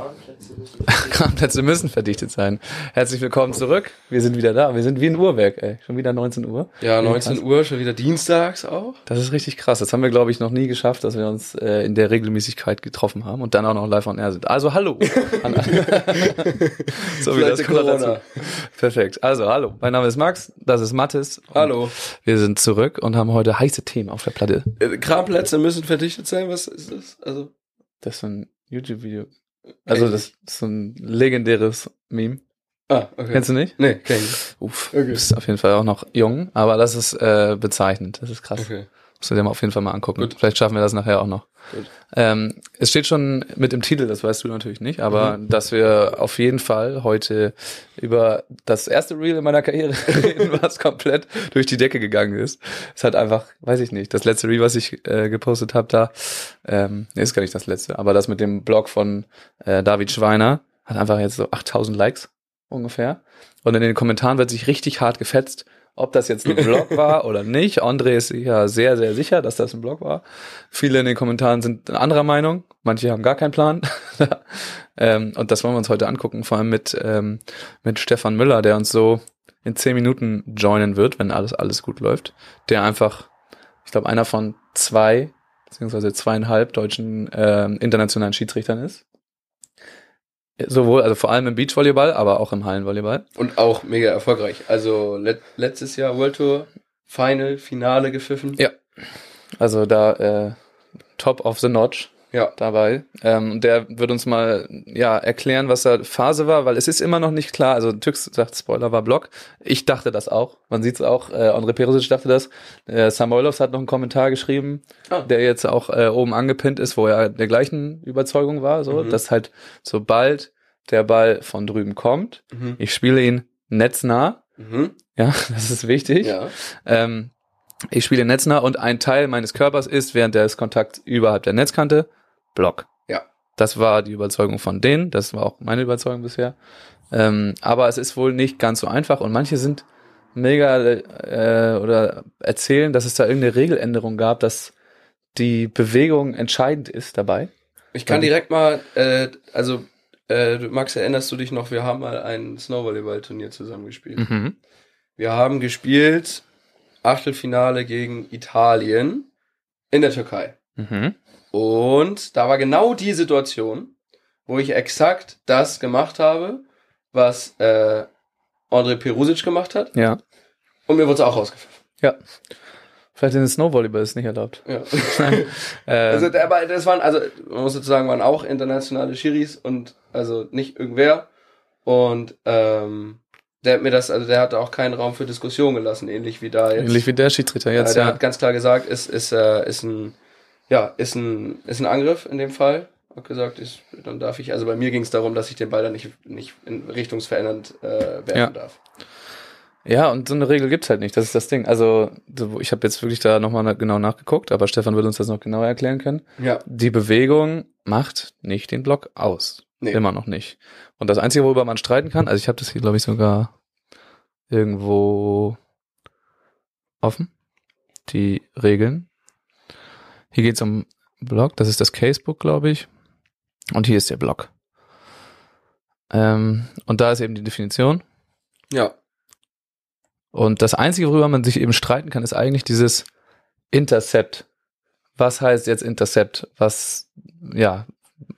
Kranplätze müssen verdichtet sein. Herzlich willkommen zurück. Wir sind wieder da. Wir sind wie ein Uhrwerk, ey. Schon wieder 19 Uhr. Ja, 19 Uhr, schon wieder dienstags auch. Das ist richtig krass. Das haben wir, glaube ich, noch nie geschafft, dass wir uns äh, in der Regelmäßigkeit getroffen haben und dann auch noch live on air sind. Also hallo. so wie das kommt dazu. Perfekt. Also hallo. Mein Name ist Max. Das ist Mathis. Hallo. Wir sind zurück und haben heute heiße Themen auf der Platte. Äh, Kranplätze müssen verdichtet sein. Was ist das? Also Das ist ein YouTube-Video. Also das ist so ein legendäres Meme. Ah, okay. Kennst du nicht? Nee, kenn ich. Uff, Okay. bist auf jeden Fall auch noch jung, aber das ist äh, bezeichnend. Das ist krass. Okay. Musst du dir mal auf jeden Fall mal angucken. Gut. Vielleicht schaffen wir das nachher auch noch. Gut. Ähm, es steht schon mit im Titel, das weißt du natürlich nicht, aber Mhm. dass wir auf jeden Fall heute über das erste Reel in meiner Karriere reden, was komplett durch die Decke gegangen ist. Es hat einfach, weiß ich nicht, das letzte Reel, was ich äh, gepostet habe da, ähm, ist gar nicht das letzte, aber das mit dem Blog von äh, David Schweiner hat einfach jetzt so 8000 Likes ungefähr. Und in den Kommentaren wird sich richtig hart gefetzt, ob das jetzt ein Blog war oder nicht. André ist ja sehr, sehr sicher, dass das ein Blog war. Viele in den Kommentaren sind anderer Meinung. Manche haben gar keinen Plan. ähm, und das wollen wir uns heute angucken, vor allem mit, ähm, mit Stefan Müller, der uns so in zehn Minuten joinen wird, wenn alles, alles gut läuft. Der einfach, ich glaube, einer von zwei, beziehungsweise zweieinhalb deutschen ähm, internationalen Schiedsrichtern ist. Sowohl, also vor allem im Beachvolleyball, aber auch im Hallenvolleyball. Und auch mega erfolgreich. Also let letztes Jahr World Tour Final, Finale gepfiffen. Ja. Also da äh, top of the notch Ja. dabei. Ähm, der wird uns mal ja erklären, was da Phase war, weil es ist immer noch nicht klar. Also Tüx sagt, Spoiler war Block. Ich dachte das auch. Man sieht es auch. Äh, André Perisic dachte das. Äh, Samoilovs hat noch einen Kommentar geschrieben, Ah. der jetzt auch äh, oben angepinnt ist, wo er der gleichen Überzeugung war, so, Mhm. dass halt sobald der Ball von drüben kommt, Mhm. ich spiele ihn netznah. Mhm. Ja, das ist wichtig. Ja. Ähm, ich spiele netznah und ein Teil meines Körpers ist während des Kontakts überhalb der Netzkante Block. Ja. Das war die Überzeugung von denen. Das war auch meine Überzeugung bisher. Ähm, aber es ist wohl nicht ganz so einfach und manche sind mega äh, oder erzählen, dass es da irgendeine Regeländerung gab, dass die Bewegung entscheidend ist dabei. Ich kann Dann- direkt mal, äh, also äh, du- Max, erinnerst du dich noch, wir haben mal ein Snowvolleyball-Turnier zusammen gespielt. Mhm. Wir haben gespielt Achtelfinale gegen Italien in der Türkei. Mhm. Und da war genau die Situation, wo ich exakt das gemacht habe, was äh, André Perusic gemacht hat. Ja. Und mir wurde es auch rausgepfiffen. Ja. Vielleicht in den Snowvolleyball ist nicht erlaubt. Ja. äh, Also, aber das waren, also man muss sozusagen, waren auch internationale Schiris und also nicht irgendwer. Und ähm, der hat mir das, also der hat auch keinen Raum für Diskussion gelassen, ähnlich wie da jetzt. ähnlich wie der Schiedsrichter jetzt. der Ja, hat ganz klar gesagt, ist, ist, äh, ist ein, ja, ist ein, ist ein Angriff in dem Fall. Hat gesagt, ist, dann darf ich, also bei mir ging es darum, dass ich den Ball dann nicht, nicht in richtungsverändernd äh, werfen Ja. darf. Ja, und so eine Regel gibt's halt nicht. Das ist das Ding. Also, so, ich habe jetzt wirklich da nochmal genau nachgeguckt, aber Stefan will uns das noch genauer erklären können. Ja. Die Bewegung macht nicht den Block aus. Nee. Immer noch nicht. Und das Einzige, worüber man streiten kann, also ich habe das hier, glaube ich, sogar irgendwo offen. Die Regeln. Hier geht's um Block. Das ist das Casebook, glaube ich. Und hier ist der Block. Ähm, und da ist eben die Definition. Ja. Und das Einzige, worüber man sich eben streiten kann, ist eigentlich dieses Intercept. Was heißt jetzt Intercept? Was, ja,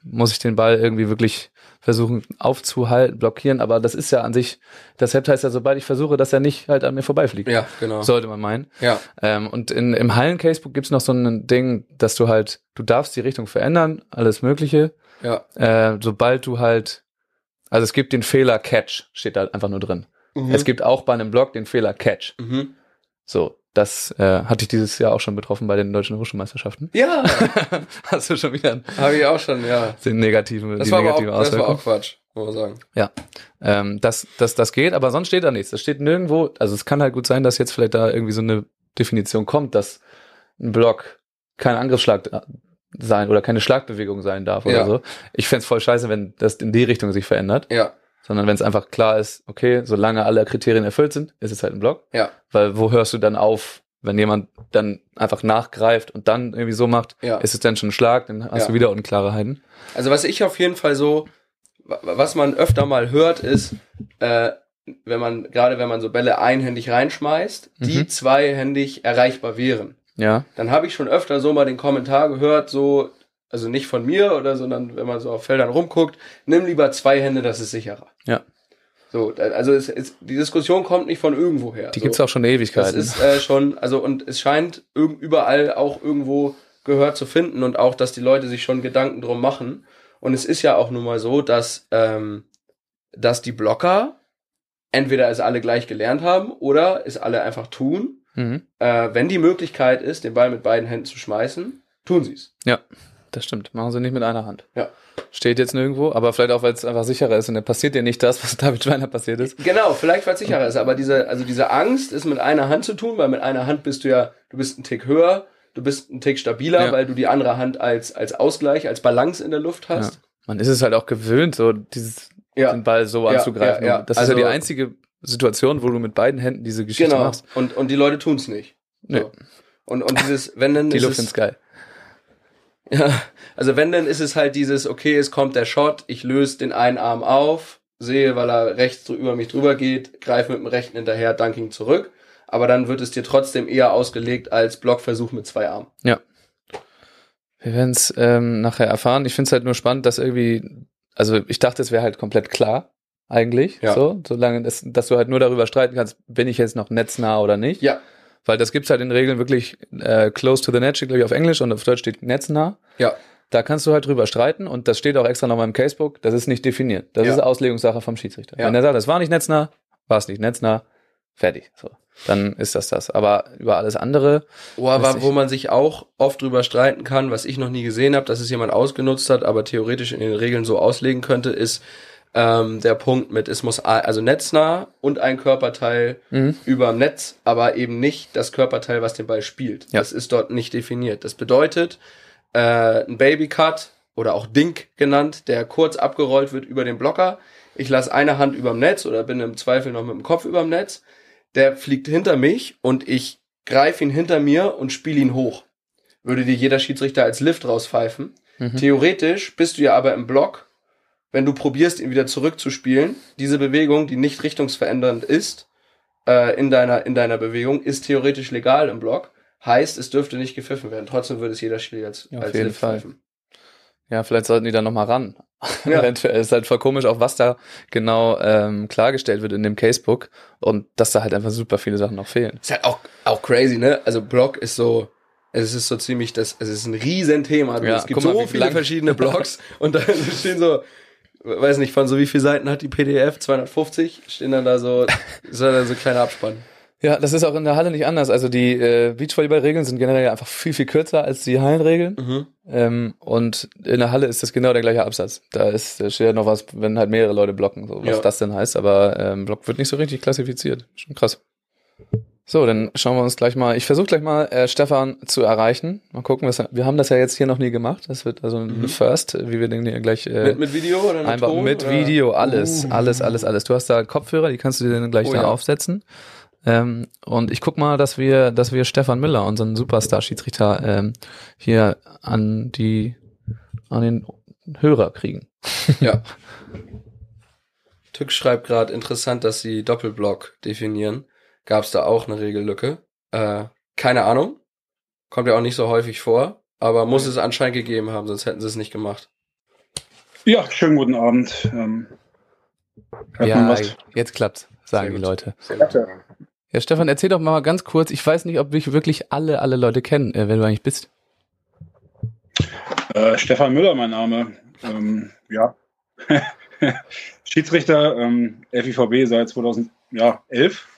muss ich den Ball irgendwie wirklich versuchen aufzuhalten, blockieren? Aber das ist ja an sich, Intercept heißt ja, sobald ich versuche, dass er nicht halt an mir vorbeifliegt. Ja, genau. Sollte man meinen. Ja. Ähm, und in, im Hallen-Casebook gibt's noch so ein Ding, dass du halt, du darfst die Richtung verändern, alles Mögliche. Ja. Äh, sobald du halt, also es gibt den Fehler Catch, steht da einfach nur drin. Mhm. Es gibt auch bei einem Block den Fehler Catch. Mhm. So, das äh, hatte ich dieses Jahr auch schon betroffen bei den deutschen Hochschulmeisterschaften. Ja, Hast du schon wieder habe ich auch schon, ja. den negativen, Das die war, auch, das war auch Quatsch, muss man sagen. Ähm, das, das, das geht, aber sonst steht da nichts. Das steht nirgendwo. Also es kann halt gut sein, dass jetzt vielleicht da irgendwie so eine Definition kommt, dass ein Block kein Angriffsschlag sein oder keine Schlagbewegung sein darf oder Ja. so. Ich fänd's voll scheiße, wenn das in die Richtung sich verändert, Ja, sondern wenn es einfach klar ist, okay, solange alle Kriterien erfüllt sind, ist es halt ein Block. ja, Weil wo hörst du dann auf, wenn jemand dann einfach nachgreift und dann irgendwie so macht, ja. ist es dann schon ein Schlag, dann hast Ja. du wieder Unklarheiten. Also was ich auf jeden Fall so was man öfter mal hört, ist, äh, wenn man, gerade wenn man so Bälle einhändig reinschmeißt, die Mhm. zweihändig erreichbar wären. Ja. Dann habe ich schon öfter so mal den Kommentar gehört, so, also nicht von mir oder, sondern wenn man so auf Feldern rumguckt, nimm lieber zwei Hände, das ist sicherer. Ja. So, also es, es, die Diskussion kommt nicht von irgendwoher. Die so. gibt's auch schon Das Ewigkeiten. ist äh, schon, also und es scheint überall auch irgendwo Gehör zu finden und auch, dass die Leute sich schon Gedanken drum machen. Und es ist ja auch nun mal so, dass, ähm, dass die Blocker entweder es alle gleich gelernt haben oder es alle einfach tun. mhm. Äh, wenn die Möglichkeit ist, den Ball mit beiden Händen zu schmeißen, tun sie es. Ja, das stimmt. Machen sie nicht mit einer Hand. Ja. Steht jetzt nirgendwo, aber vielleicht auch, weil es einfach sicherer ist und dann passiert dir nicht das, was David Schweiner passiert ist. Genau, vielleicht weil es sicherer ist, aber diese, also diese Angst ist mit einer Hand zu tun, weil mit einer Hand bist du ja, du bist ein Tick höher, du bist ein Tick stabiler, Ja. weil du die andere Hand als, als Ausgleich, als Balance in der Luft hast. Man ist es halt auch gewöhnt, so dieses, Ja, den Ball so Ja, anzugreifen. ja, ja. Das ist ja Also- die einzige Situation, wo du mit beiden Händen diese Geschichte genau. machst. Und, und die Leute tun's nicht. Nee. So. Und, und dieses, wenn dann Die Luft ins Sky. Ja, also wenn dann ist es halt dieses, okay, es kommt der Shot, ich löse den einen Arm auf, sehe, weil er rechts über mich drüber geht, greife mit dem rechten hinterher, Dunking zurück. Aber dann wird es dir trotzdem eher ausgelegt als Blockversuch mit zwei Armen. Wir werden es ähm, nachher erfahren. Ich finde es halt nur spannend, dass irgendwie, also ich dachte, es wäre halt komplett klar, eigentlich, Ja. so, solange, das, dass du halt nur darüber streiten kannst, bin ich jetzt noch netznah oder nicht. Ja, Weil das gibt's halt in Regeln wirklich äh, close to the net, steht glaube ich auf Englisch und auf Deutsch steht netznah. ja, Da kannst du halt drüber streiten und das steht auch extra nochmal im Casebook, das ist nicht definiert. Das Ja. ist Auslegungssache vom Schiedsrichter. Ja. Wenn er sagt, es war nicht netznah, war es nicht netznah, fertig. So. Dann ist das das. Aber über alles andere, Wo, aber, wo man sich auch oft drüber streiten kann, was ich noch nie gesehen habe, dass es jemand ausgenutzt hat, aber theoretisch in den Regeln so auslegen könnte, ist ähm, der Punkt mit, es muss also netznah und ein Körperteil Mhm. überm Netz, aber eben nicht das Körperteil, was den Ball spielt. Ja. Das ist dort nicht definiert. Das bedeutet, äh, ein Babycut oder auch Dink genannt, der kurz abgerollt wird über den Blocker. Ich lasse eine Hand überm Netz oder bin im Zweifel noch mit dem Kopf überm Netz. Der fliegt hinter mich und ich greife ihn hinter mir und spiele ihn hoch. Würde dir jeder Schiedsrichter als Lift rauspfeifen. Mhm. Theoretisch bist du ja aber im Block, wenn du probierst, ihn wieder zurückzuspielen. Diese Bewegung, die nicht richtungsverändernd ist, äh, in, deiner, in deiner Bewegung, ist theoretisch legal im Block. Heißt, es dürfte nicht gepfiffen werden. Trotzdem würde es jeder Schiri als, Ja, auf als jeden Lift Fall. pfeifen. ja, vielleicht sollten die da nochmal ran. Ja. Eventuell ist halt voll komisch, auch was da genau ähm, klargestellt wird in dem Casebook und dass da halt einfach super viele Sachen noch fehlen. Ist halt auch, auch crazy, ne? Also Block ist so, es ist so ziemlich das, es ist ein Riesenthema. Ja, es gibt mal, so viele lang- verschiedene Blocks und da stehen so, weiß nicht, von so wie viele Seiten hat die PDF? 250? Stehen dann da so, ist dann so ein kleiner Abspann. Ja, das ist auch in der Halle nicht anders. Also die äh, Beachvolleyball-Regeln sind generell einfach viel, viel kürzer als die Hallenregeln. Mhm. Ähm, und in der Halle ist das genau der gleiche Absatz. Da ist da steht ja noch was, wenn halt mehrere Leute blocken, so, was Ja. das denn heißt. Aber ähm, Block wird nicht so richtig klassifiziert. Schon krass. So, dann schauen wir uns gleich mal. Ich versuche gleich mal äh, Stefan zu erreichen. Mal gucken, was wir haben das ja jetzt hier noch nie gemacht. Das wird also ein Mhm. First, wie wir den hier gleich äh, Mit, mit Video oder mit Einfach Ton, mit oder? Video, alles, Uh. alles, alles, alles. Du hast da Kopfhörer, die kannst du dir dann gleich Oh da ja. aufsetzen. Ähm, und ich guck mal, dass wir, dass wir Stefan Müller, unseren Superstar-Schiedsrichter, ähm, hier an die, an den Hörer kriegen. Ja. Tück schreibt gerade, interessant, dass sie Doppelblock definieren. Gab es da auch eine Regellücke? Äh, keine Ahnung. Kommt ja auch nicht so häufig vor, aber muss es anscheinend gegeben haben, sonst hätten sie es nicht gemacht. Ja, schönen guten Abend. Ähm, Ja, jetzt klappt's, sagen Sehr die gut. Leute. Ja, Stefan, erzähl doch mal ganz kurz. Ich weiß nicht, ob dich wirklich alle, alle Leute kennen, äh, wer du eigentlich bist. Äh, Stefan Müller, mein Name. Ähm, ja. Schiedsrichter, ähm, FIVB seit 2011.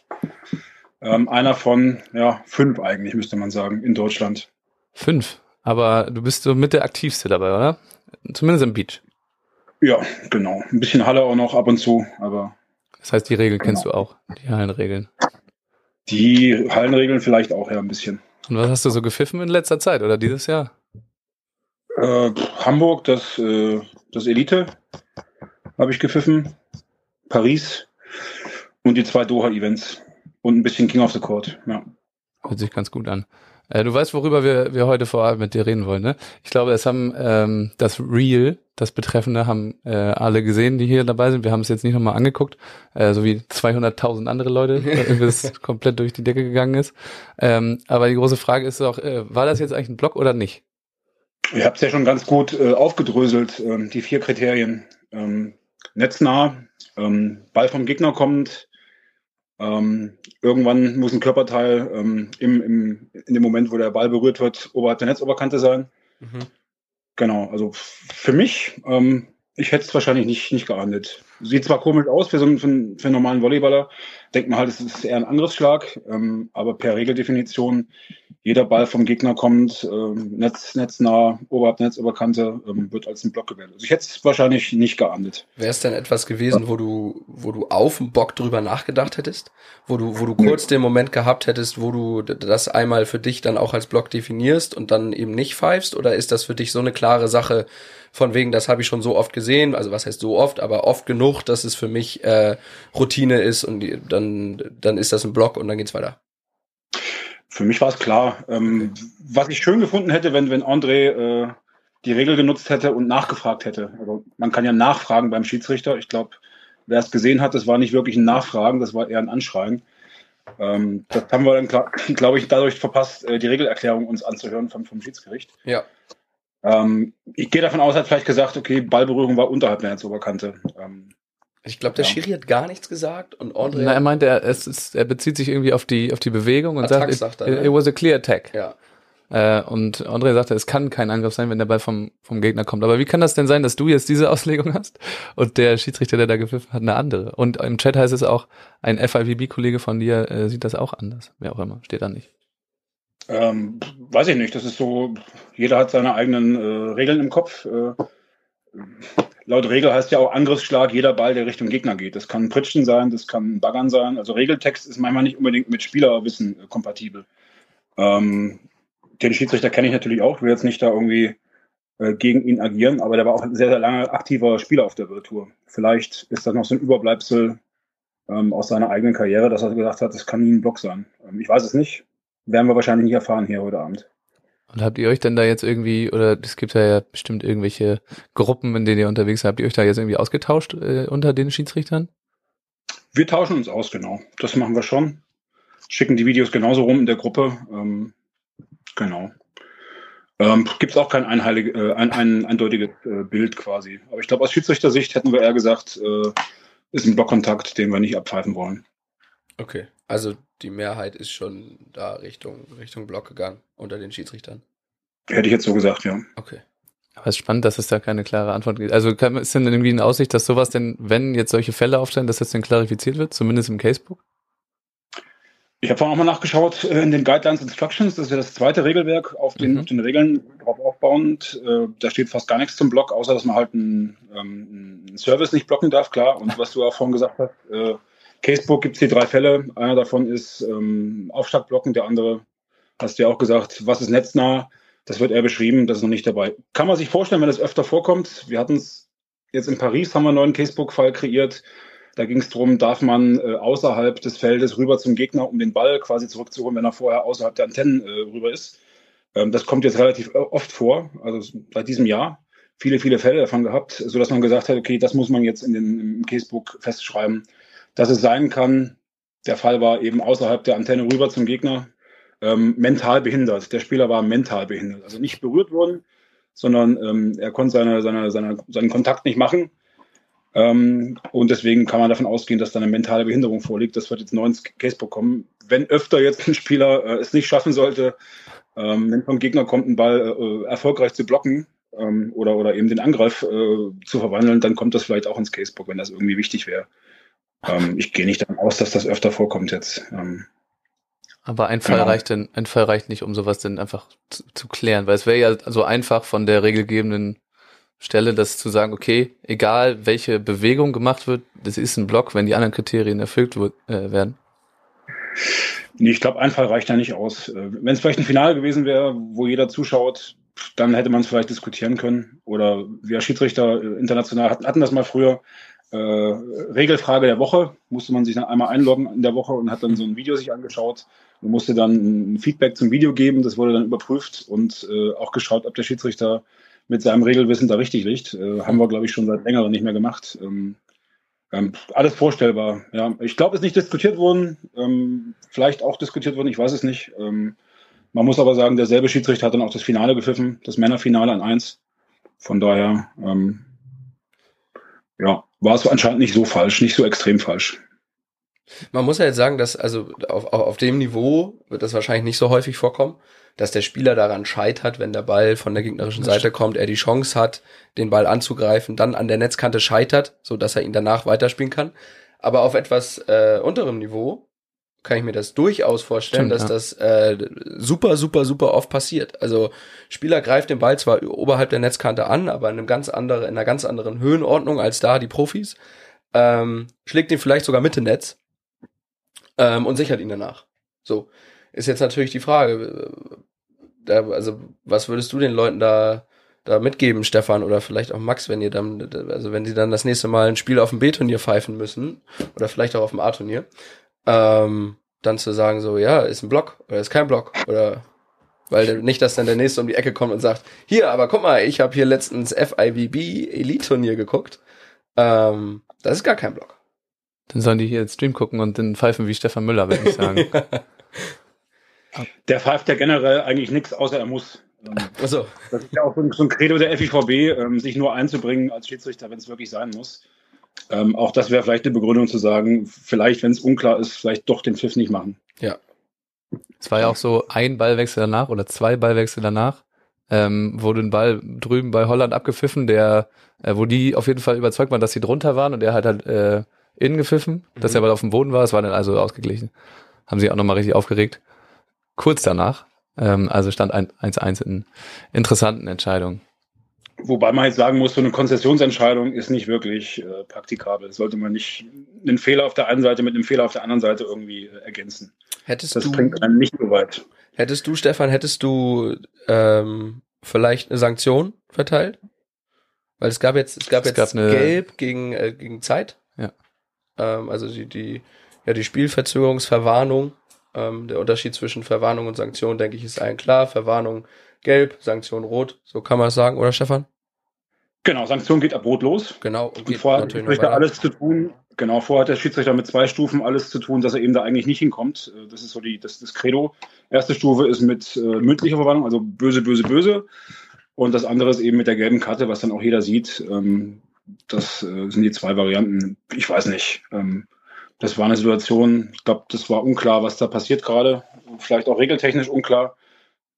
Ähm, einer von ja, fünf eigentlich, müsste man sagen, in Deutschland. Fünf. Aber du bist so mit der aktivste dabei, oder? Zumindest im Beach. Ja, genau. Ein bisschen Halle auch noch ab und zu, aber Das heißt, die Regeln kennst du auch, die Hallenregeln. die Hallenregeln vielleicht auch ja ein bisschen. Und was hast du so gepfiffen in letzter Zeit oder dieses Jahr? Äh, Hamburg, das, äh, das Elite habe ich gepfiffen. Paris und die zwei Doha-Events. Und ein bisschen King of the Court. Ja. Hört sich ganz gut an. Äh, du weißt, worüber wir, wir heute vor allem mit dir reden wollen, ne? Ich glaube, es haben ähm, das Real, das Betreffende, haben äh, alle gesehen, die hier dabei sind. Wir haben es jetzt nicht nochmal angeguckt, äh, so wie 200.000 andere Leute, bis es komplett durch die Decke gegangen ist. Ähm, aber die große Frage ist auch, äh, war das jetzt eigentlich ein Blog oder nicht? Ihr habt es ja schon ganz gut äh, aufgedröselt, äh, die vier Kriterien. Ähm, netznah, ähm, Ball vom Gegner kommt, ähm, irgendwann muss ein Körperteil ähm, im, im, in dem Moment, wo der Ball berührt wird, oberhalb der Netzoberkante sein. Mhm. Genau, also für mich, ähm, ich hätte es wahrscheinlich nicht, nicht geahndet. Sieht zwar komisch aus für so einen, für einen, für einen normalen Volleyballer, denkt man halt, es ist eher ein Angriffsschlag, ähm, aber per Regeldefinition jeder Ball vom Gegner kommt, ähm, Netz, netznah, oberhalb Netzoberkante, ähm, wird als ein Block gewählt. Also ich hätte es wahrscheinlich nicht geahndet. Wäre es denn etwas gewesen, wo du, wo du auf dem Bock drüber nachgedacht hättest? Wo du, wo du kurz den Moment gehabt hättest, wo du das einmal für dich dann auch als Block definierst und dann eben nicht pfeifst? Oder ist das für dich so eine klare Sache, von wegen, das habe ich schon so oft gesehen, also was heißt so oft, aber oft genug, dass es für mich äh, Routine ist und die, dann, dann ist das ein Block und dann geht's weiter? Für mich war es klar. Ähm, was ich schön gefunden hätte, wenn, wenn André äh, die Regel genutzt hätte und nachgefragt hätte. Also man kann ja nachfragen beim Schiedsrichter. Ich glaube, wer es gesehen hat, das war nicht wirklich ein Nachfragen, das war eher ein Anschreien. Ähm, das haben wir dann, glaube ich, dadurch verpasst, äh, die Regelerklärung uns anzuhören vom, vom Schiedsgericht. Ja. Ähm, ich gehe davon aus, er hat vielleicht gesagt, okay, Ballberührung war unterhalb der Herzoberkante. Ähm, ich glaube, der ja. Schiri hat gar nichts gesagt und André. Na, er meinte, er, es ist, er bezieht sich irgendwie auf die, auf die Bewegung und Attack sagt, it, ne? it, was a clear attack. Ja. Äh, und André sagte, es kann kein Angriff sein, wenn der Ball vom, vom Gegner kommt. Aber wie kann das denn sein, dass du jetzt diese Auslegung hast und der Schiedsrichter, der da gepfiffen hat, eine andere? Und im Chat heißt es auch, ein FIVB-Kollege von dir äh, sieht das auch anders. Wer auch immer, steht da nicht. Ähm, weiß ich nicht. Das ist so, jeder hat seine eigenen äh, Regeln im Kopf. Äh, laut Regel heißt ja auch Angriffsschlag jeder Ball, der Richtung Gegner geht. Das kann Pritschen sein, das kann Baggern sein. Also Regeltext ist manchmal nicht unbedingt mit Spielerwissen äh, kompatibel. Ähm, den Schiedsrichter kenne ich natürlich auch, will jetzt nicht da irgendwie äh, gegen ihn agieren, aber der war auch ein sehr, sehr lange aktiver Spieler auf der Tour. Vielleicht ist das noch so ein Überbleibsel ähm, aus seiner eigenen Karriere, dass er gesagt hat, das kann nie ein Block sein. Ähm, ich weiß es nicht. Werden wir wahrscheinlich nicht erfahren hier heute Abend. Und habt ihr euch denn da jetzt irgendwie, oder es gibt ja, ja bestimmt irgendwelche Gruppen, in denen ihr unterwegs seid, habt ihr euch da jetzt irgendwie ausgetauscht äh, unter den Schiedsrichtern? Wir tauschen uns aus, genau. Das machen wir schon. Schicken die Videos genauso rum in der Gruppe. Ähm, genau. Ähm, Gibt es auch kein einheilig, äh, ein, ein eindeutiges äh, Bild quasi. Aber ich glaube, aus Schiedsrichtersicht hätten wir eher gesagt, äh, ist ein Blockkontakt, den wir nicht abpfeifen wollen. Okay, also die Mehrheit ist schon da Richtung, Richtung Block gegangen unter den Schiedsrichtern. Hätte ich jetzt so gesagt, ja. Okay. Aber es ist spannend, dass es da keine klare Antwort gibt. Also kann, ist denn irgendwie eine Aussicht, dass sowas denn, wenn jetzt solche Fälle aufstellen, dass das denn klarifiziert wird, zumindest im Casebook? Ich habe vorhin auch mal nachgeschaut äh, in den Guidelines Instructions, das ist ja das zweite Regelwerk auf den, mhm. auf den Regeln drauf aufbauend. Äh, da steht fast gar nichts zum Block, außer dass man halt einen, ähm, einen Service nicht blocken darf, klar. Und was du auch vorhin gesagt hast, äh, Casebook gibt es die drei Fälle. Einer davon ist ähm, Aufschlagblocken, der andere, hast du ja auch gesagt, was ist netznah? Das wird eher beschrieben, das ist noch nicht dabei. Kann man sich vorstellen, wenn das öfter vorkommt. Wir hatten es jetzt in Paris, haben wir einen neuen Casebook-Fall kreiert. Da ging es darum, darf man äh, außerhalb des Feldes rüber zum Gegner, um den Ball quasi zurückzuholen, wenn er vorher außerhalb der Antennen äh, rüber ist. Ähm, das kommt jetzt relativ äh, oft vor, also seit diesem Jahr. Viele, viele Fälle davon gehabt, so dass man gesagt hat, okay, das muss man jetzt in den, im Casebook festschreiben dass es sein kann, der Fall war eben außerhalb der Antenne rüber zum Gegner, ähm, mental behindert. Der Spieler war mental behindert. Also nicht berührt worden, sondern ähm, er konnte seine, seine, seine, seinen Kontakt nicht machen. Ähm, und deswegen kann man davon ausgehen, dass da eine mentale Behinderung vorliegt. Das wird jetzt neu ins Case bekommen. Wenn öfter jetzt ein Spieler äh, es nicht schaffen sollte, ähm, wenn vom Gegner kommt, einen Ball äh, erfolgreich zu blocken ähm, oder, oder eben den Angriff äh, zu verwandeln, dann kommt das vielleicht auch ins Casebook, wenn das irgendwie wichtig wäre. Ähm, ich gehe nicht davon aus, dass das öfter vorkommt jetzt. Ähm, aber ein Fall genau. reicht denn, ein Fall reicht nicht, um sowas denn einfach zu, zu klären, weil es wäre ja so einfach von der regelgebenden Stelle, das zu sagen, okay, egal welche Bewegung gemacht wird, das ist ein Block, wenn die anderen Kriterien erfüllt äh, werden. Nee, ich glaube, ein Fall reicht da nicht aus. Äh, wenn es vielleicht ein Finale gewesen wäre, wo jeder zuschaut, dann hätte man es vielleicht diskutieren können. Oder wir Schiedsrichter äh, international hatten, hatten das mal früher, äh, Regelfrage der Woche. Musste man sich dann einmal einloggen in der Woche und hat dann so ein Video sich angeschaut und musste dann ein Feedback zum Video geben. Das wurde dann überprüft und äh, auch geschaut, ob der Schiedsrichter mit seinem Regelwissen da richtig liegt. Äh, haben wir, glaube ich, schon seit längerem nicht mehr gemacht. Ähm, ähm, alles vorstellbar. Ja, ich glaube, es ist nicht diskutiert worden. Ähm, vielleicht auch diskutiert worden. Ich weiß es nicht. Ähm, man muss aber sagen, derselbe Schiedsrichter hat dann auch das Finale gepfiffen, das Männerfinale an eins. Von daher, ähm, ja, war es anscheinend nicht so falsch, nicht so extrem falsch. Man muss ja jetzt sagen, dass also auf, auf dem Niveau wird das wahrscheinlich nicht so häufig vorkommen, dass der Spieler daran scheitert, wenn der Ball von der gegnerischen Seite kommt, er die Chance hat, den Ball anzugreifen, dann an der Netzkante scheitert, so dass er ihn danach weiterspielen kann. Aber auf etwas äh, unterem Niveau kann ich mir das durchaus vorstellen, Stimmt, dass ja. das äh, super, super, super oft passiert. Also Spieler greift den Ball zwar oberhalb der Netzkante an, aber in einem ganz anderen, in einer ganz anderen Höhenordnung als da die Profis, ähm, schlägt ihn vielleicht sogar Mitte Netz ähm, und sichert ihn danach. So ist jetzt natürlich die Frage, äh, da, also was würdest du den Leuten da da mitgeben, Stefan oder vielleicht auch Max, wenn ihr dann, also wenn sie dann das nächste Mal ein Spiel auf dem B-Turnier pfeifen müssen oder vielleicht auch auf dem A-Turnier, ähm, dann zu sagen so, ja, ist ein Block oder ist kein Block oder weil nicht, dass dann der nächste um die Ecke kommt und sagt, hier, aber guck mal, ich habe hier letztens FIVB Elite Turnier geguckt, ähm, das ist gar kein Block. Dann sollen die hier den Stream gucken und dann pfeifen wie Stefan Müller, würde ich sagen. Der pfeift ja generell eigentlich nichts, außer er muss. Achso. Das ist ja auch so ein Credo der FIVB, ähm, sich nur einzubringen als Schiedsrichter, wenn es wirklich sein muss. Ähm, auch das wäre vielleicht eine Begründung zu sagen, vielleicht, wenn es unklar ist, vielleicht doch den Pfiff nicht machen. Ja. Es war ja auch so ein Ballwechsel danach oder zwei Ballwechsel danach, ähm, wurde ein Ball drüben bei Holland abgepfiffen, der, äh, wo die auf jeden Fall überzeugt waren, dass sie drunter waren und er hat halt äh, innen gepfiffen, mhm. dass der Ball auf dem Boden war, es war dann also ausgeglichen. Haben sie auch nochmal richtig aufgeregt. Kurz danach, ähm, also stand 1-1 in interessanten Entscheidungen. Wobei man jetzt sagen muss, so eine Konzessionsentscheidung ist nicht wirklich äh, praktikabel. Das sollte man nicht einen Fehler auf der einen Seite mit einem Fehler auf der anderen Seite irgendwie äh, ergänzen. Hättest das du, bringt einen nicht so weit. Hättest du, Stefan, hättest du ähm, vielleicht eine Sanktion verteilt? Weil es gab jetzt, es gab es jetzt gab eine, Gelb gegen, äh, gegen Zeit. Ja. Ähm, also die, die, ja, die Spielverzögerungsverwarnung. Ähm, der Unterschied zwischen Verwarnung und Sanktion, denke ich, ist allen klar. Verwarnung gelb, Sanktion rot. So kann man es sagen, oder Stefan? Genau, Sanktion geht ab rot los. Genau. Und, und vorher hat der Schiedsrichter alles zu tun. Genau, vorher hat der Schiedsrichter mit zwei Stufen alles zu tun, dass er eben da eigentlich nicht hinkommt. Äh, das ist so die, das, das Credo. Erste Stufe ist mit äh, mündlicher Verwarnung, also böse, böse, böse. Und das andere ist eben mit der gelben Karte, was dann auch jeder sieht. Ähm, das äh, sind die zwei Varianten. Ich weiß nicht. Ähm, das war eine Situation, ich glaube, das war unklar, was da passiert gerade. Vielleicht auch regeltechnisch unklar.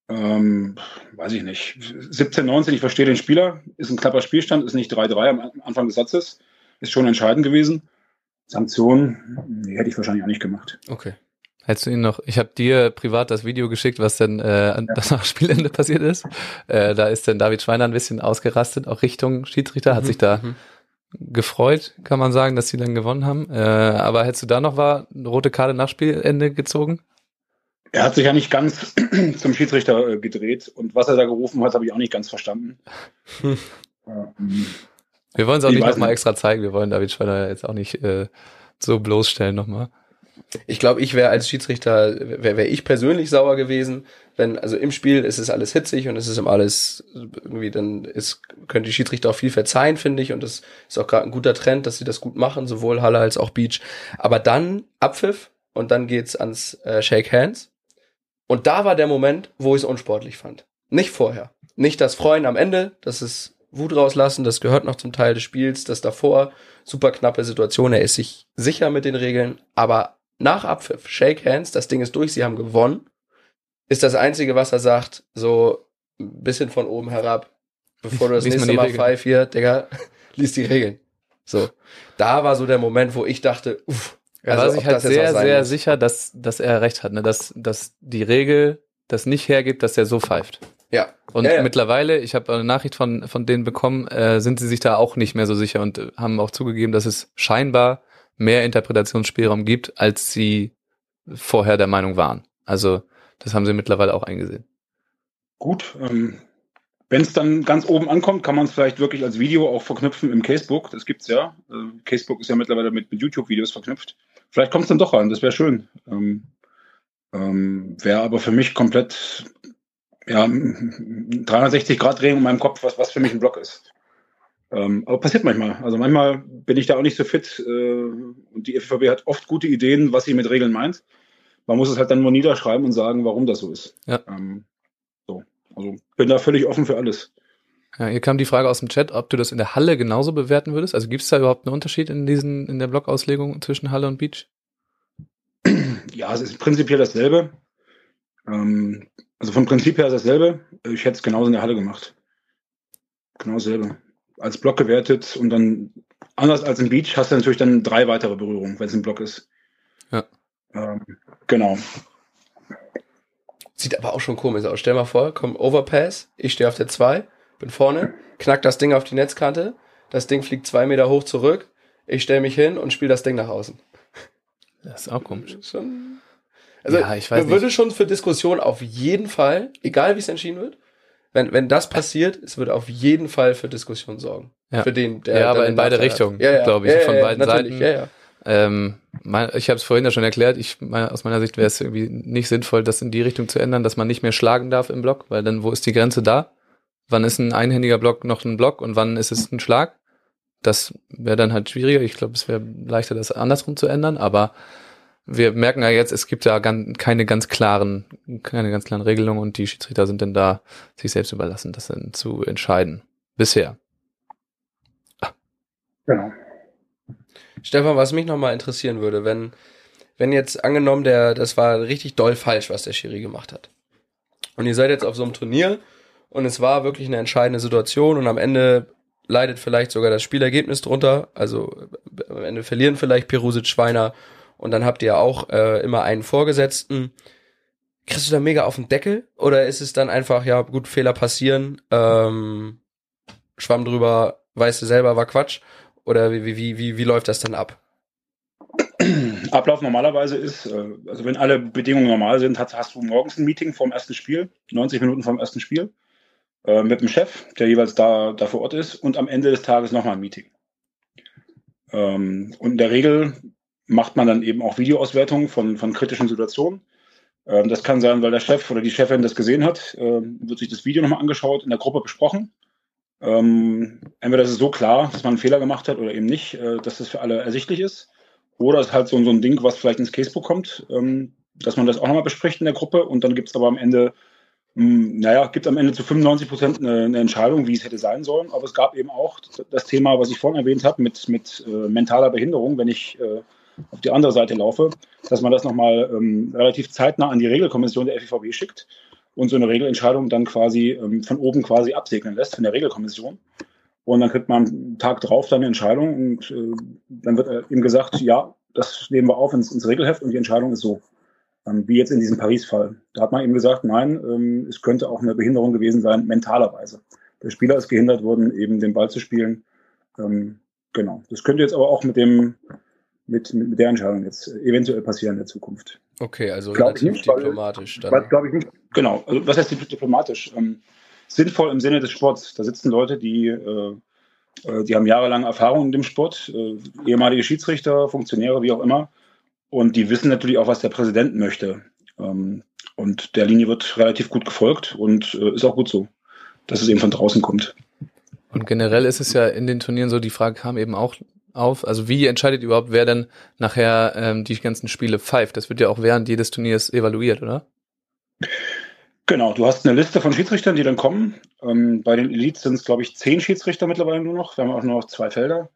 Ähm, weiß ich nicht. 17, 19, ich verstehe den Spieler. Ist ein knapper Spielstand, ist nicht 3-3 am Anfang des Satzes. Ist schon entscheidend gewesen. Sanktionen, die hätte ich wahrscheinlich auch nicht gemacht. Okay. Hättest du ihn noch, ich habe dir privat das Video geschickt, was denn äh, ja. das nach Spielende passiert ist. Äh, da ist dann David Schweiner ein bisschen ausgerastet, auch Richtung Schiedsrichter, mhm. hat sich da mhm. gefreut, kann man sagen, dass sie dann gewonnen haben. Äh, aber hättest du da noch war, eine rote Karte nach Spielende gezogen? Er hat sich ja nicht ganz zum Schiedsrichter äh, gedreht und was er da gerufen hat, habe ich auch nicht ganz verstanden. ähm, wir wollen es auch nicht nochmal extra zeigen. Wir wollen David Schweiner jetzt auch nicht äh, so bloßstellen nochmal. Ich glaube, ich wäre als Schiedsrichter, wäre wär ich persönlich sauer gewesen, wenn, also im Spiel ist es alles hitzig und es ist immer alles irgendwie, dann ist, können die Schiedsrichter auch viel verzeihen, finde ich, und das ist auch gerade ein guter Trend, dass sie das gut machen, sowohl Halle als auch Beach. Aber dann Abpfiff und dann geht's ans äh, Shake Hands und da war der Moment, wo ich es unsportlich fand. Nicht vorher. Nicht das Freuen am Ende, das ist Wut rauslassen, das gehört noch zum Teil des Spiels, das davor, super knappe Situation, er ist sich sicher mit den Regeln, aber nach Abpfiff, Shake Hands, das Ding ist durch, sie haben gewonnen, ist das Einzige, was er sagt, so ein bisschen von oben herab, bevor du das nächste Mal Five hier, Digga, liest die Regeln. So. Da war so der Moment, wo ich dachte, uff, also, war sich halt sehr, sehr muss. sicher, dass, dass er recht hat, ne? dass, dass die Regel das nicht hergibt, dass er so pfeift. Ja. Und ja, ja. mittlerweile, ich habe eine Nachricht von, von denen bekommen, äh, sind sie sich da auch nicht mehr so sicher und äh, haben auch zugegeben, dass es scheinbar mehr Interpretationsspielraum gibt, als sie vorher der Meinung waren. Also das haben sie mittlerweile auch eingesehen. Gut, ähm, Wenn es dann ganz oben ankommt, kann man es vielleicht wirklich als Video auch verknüpfen im Casebook. Das gibt's ja. Äh, Casebook ist ja mittlerweile mit, mit YouTube-Videos verknüpft. Vielleicht kommt es dann doch rein, das wäre schön. Ähm, ähm, wäre aber für mich komplett ja, 360-Grad-Drehung in meinem Kopf, was, was für mich ein Block ist. Ähm, aber passiert manchmal. Also manchmal bin ich da auch nicht so fit äh, und die FVB hat oft gute Ideen, was sie mit Regeln meint. Man muss es halt dann nur niederschreiben und sagen, warum das so ist. Ja. Ähm, so. Also bin da völlig offen für alles. Ja, hier kam die Frage aus dem Chat, ob du das in der Halle genauso bewerten würdest. Also gibt es da überhaupt einen Unterschied in diesen in der Blockauslegung zwischen Halle und Beach? Ja, es ist prinzipiell dasselbe. Ähm, also vom Prinzip her ist dasselbe. Ich hätte es genauso in der Halle gemacht. Genau dasselbe. Als Block gewertet und dann anders als im Beach hast du natürlich dann drei weitere Berührungen, wenn es ein Block ist. Ja. Ähm, genau. Sieht aber auch schon komisch aus. Stell mal vor, kommt Overpass, ich stehe auf der 2, bin vorne, knack das Ding auf die Netzkante, das Ding fliegt zwei Meter hoch zurück, ich stelle mich hin und spiele das Ding nach außen. Das ist auch komisch. Schon, also ja, ich weiß man würde schon für Diskussion auf jeden Fall, egal wie es entschieden wird, wenn, wenn das passiert, es wird auf jeden Fall für Diskussion sorgen. Ja, für den, der ja aber in beide Richtungen, ja, ja. glaube ich, ja, von beiden Seiten. Ja, ja. Ähm, mein, ich habe es vorhin ja schon erklärt, ich, mein, aus meiner Sicht wäre es irgendwie nicht sinnvoll, das in die Richtung zu ändern, dass man nicht mehr schlagen darf im Block, weil dann, wo ist die Grenze da? Wann ist ein einhändiger Block noch ein Block und wann ist es ein Schlag? Das wäre dann halt schwieriger. Ich glaube, es wäre leichter, das andersrum zu ändern, aber wir merken ja jetzt, es gibt ja ganz, keine ganz klaren, keine ganz klaren Regelungen und die Schiedsrichter sind dann da sich selbst überlassen, das dann zu entscheiden. Bisher. Ah. Genau. Stefan, was mich nochmal interessieren würde, wenn, wenn jetzt angenommen, der, das war richtig doll falsch, was der Schiri gemacht hat. Und ihr seid jetzt auf so einem Turnier und es war wirklich eine entscheidende Situation und am Ende leidet vielleicht sogar das Spielergebnis drunter. Also am Ende verlieren vielleicht Perusic Schweiner und dann habt ihr auch äh, immer einen Vorgesetzten. Kriegst du da mega auf den Deckel? Oder ist es dann einfach, ja, gut, Fehler passieren, ähm, Schwamm drüber, weißt du selber, war Quatsch? Oder wie, wie, wie, wie läuft das dann ab? Ablauf normalerweise ist, äh, also wenn alle Bedingungen normal sind, hast, hast du morgens ein Meeting vorm ersten Spiel, 90 Minuten vorm ersten Spiel, äh, mit dem Chef, der jeweils da, da vor Ort ist, und am Ende des Tages nochmal ein Meeting. Ähm, und in der Regel macht man dann eben auch Videoauswertungen von, von kritischen Situationen. Ähm, das kann sein, weil der Chef oder die Chefin das gesehen hat, ähm, wird sich das Video nochmal angeschaut, in der Gruppe besprochen. Ähm, entweder ist es so klar, dass man einen Fehler gemacht hat oder eben nicht, äh, dass das für alle ersichtlich ist. Oder es ist halt so, so ein Ding, was vielleicht ins Casebook kommt, ähm, dass man das auch nochmal bespricht in der Gruppe und dann gibt es aber am Ende, naja, gibt am Ende zu 95 Prozent eine, eine, Entscheidung, wie es hätte sein sollen. Aber es gab eben auch das Thema, was ich vorhin erwähnt habe, mit, mit äh, mentaler Behinderung, wenn ich äh, auf die andere Seite laufe, dass man das nochmal ähm, relativ zeitnah an die Regelkommission der FIVB schickt und so eine Regelentscheidung dann quasi ähm, von oben quasi absegnen lässt von der Regelkommission. Und dann kriegt man einen Tag drauf dann eine Entscheidung und äh, dann wird äh, ihm gesagt, ja, das nehmen wir auf ins, ins Regelheft und die Entscheidung ist so. Ähm, wie jetzt in diesem Paris-Fall. Da hat man eben gesagt, nein, ähm, es könnte auch eine Behinderung gewesen sein, mentalerweise. Der Spieler ist gehindert worden, eben den Ball zu spielen. Ähm, genau. Das könnte jetzt aber auch mit dem mit, mit, der Entscheidung jetzt eventuell passieren in der Zukunft. Okay, also glaub relativ nicht, diplomatisch weil, dann. Glaube ich nicht. Genau, also was heißt diplomatisch? Ähm, sinnvoll im Sinne des Sports. Da sitzen Leute, die, äh, äh, die haben jahrelang Erfahrung in dem Sport, äh, ehemalige Schiedsrichter, Funktionäre, wie auch immer. Und die wissen natürlich auch, was der Präsident möchte. Ähm, und der Linie wird relativ gut gefolgt und äh, ist auch gut so, dass es eben von draußen kommt. Und generell ist es ja in den Turnieren so, die Frage kam eben auch auf? Also wie entscheidet überhaupt, wer denn nachher ähm, die ganzen Spiele pfeift? Das wird ja auch während jedes Turniers evaluiert, oder? Genau, du hast eine Liste von Schiedsrichtern, die dann kommen. Ähm, bei den Elites sind es, glaube ich, zehn Schiedsrichter mittlerweile nur noch. Wir haben auch nur noch zwei Felder.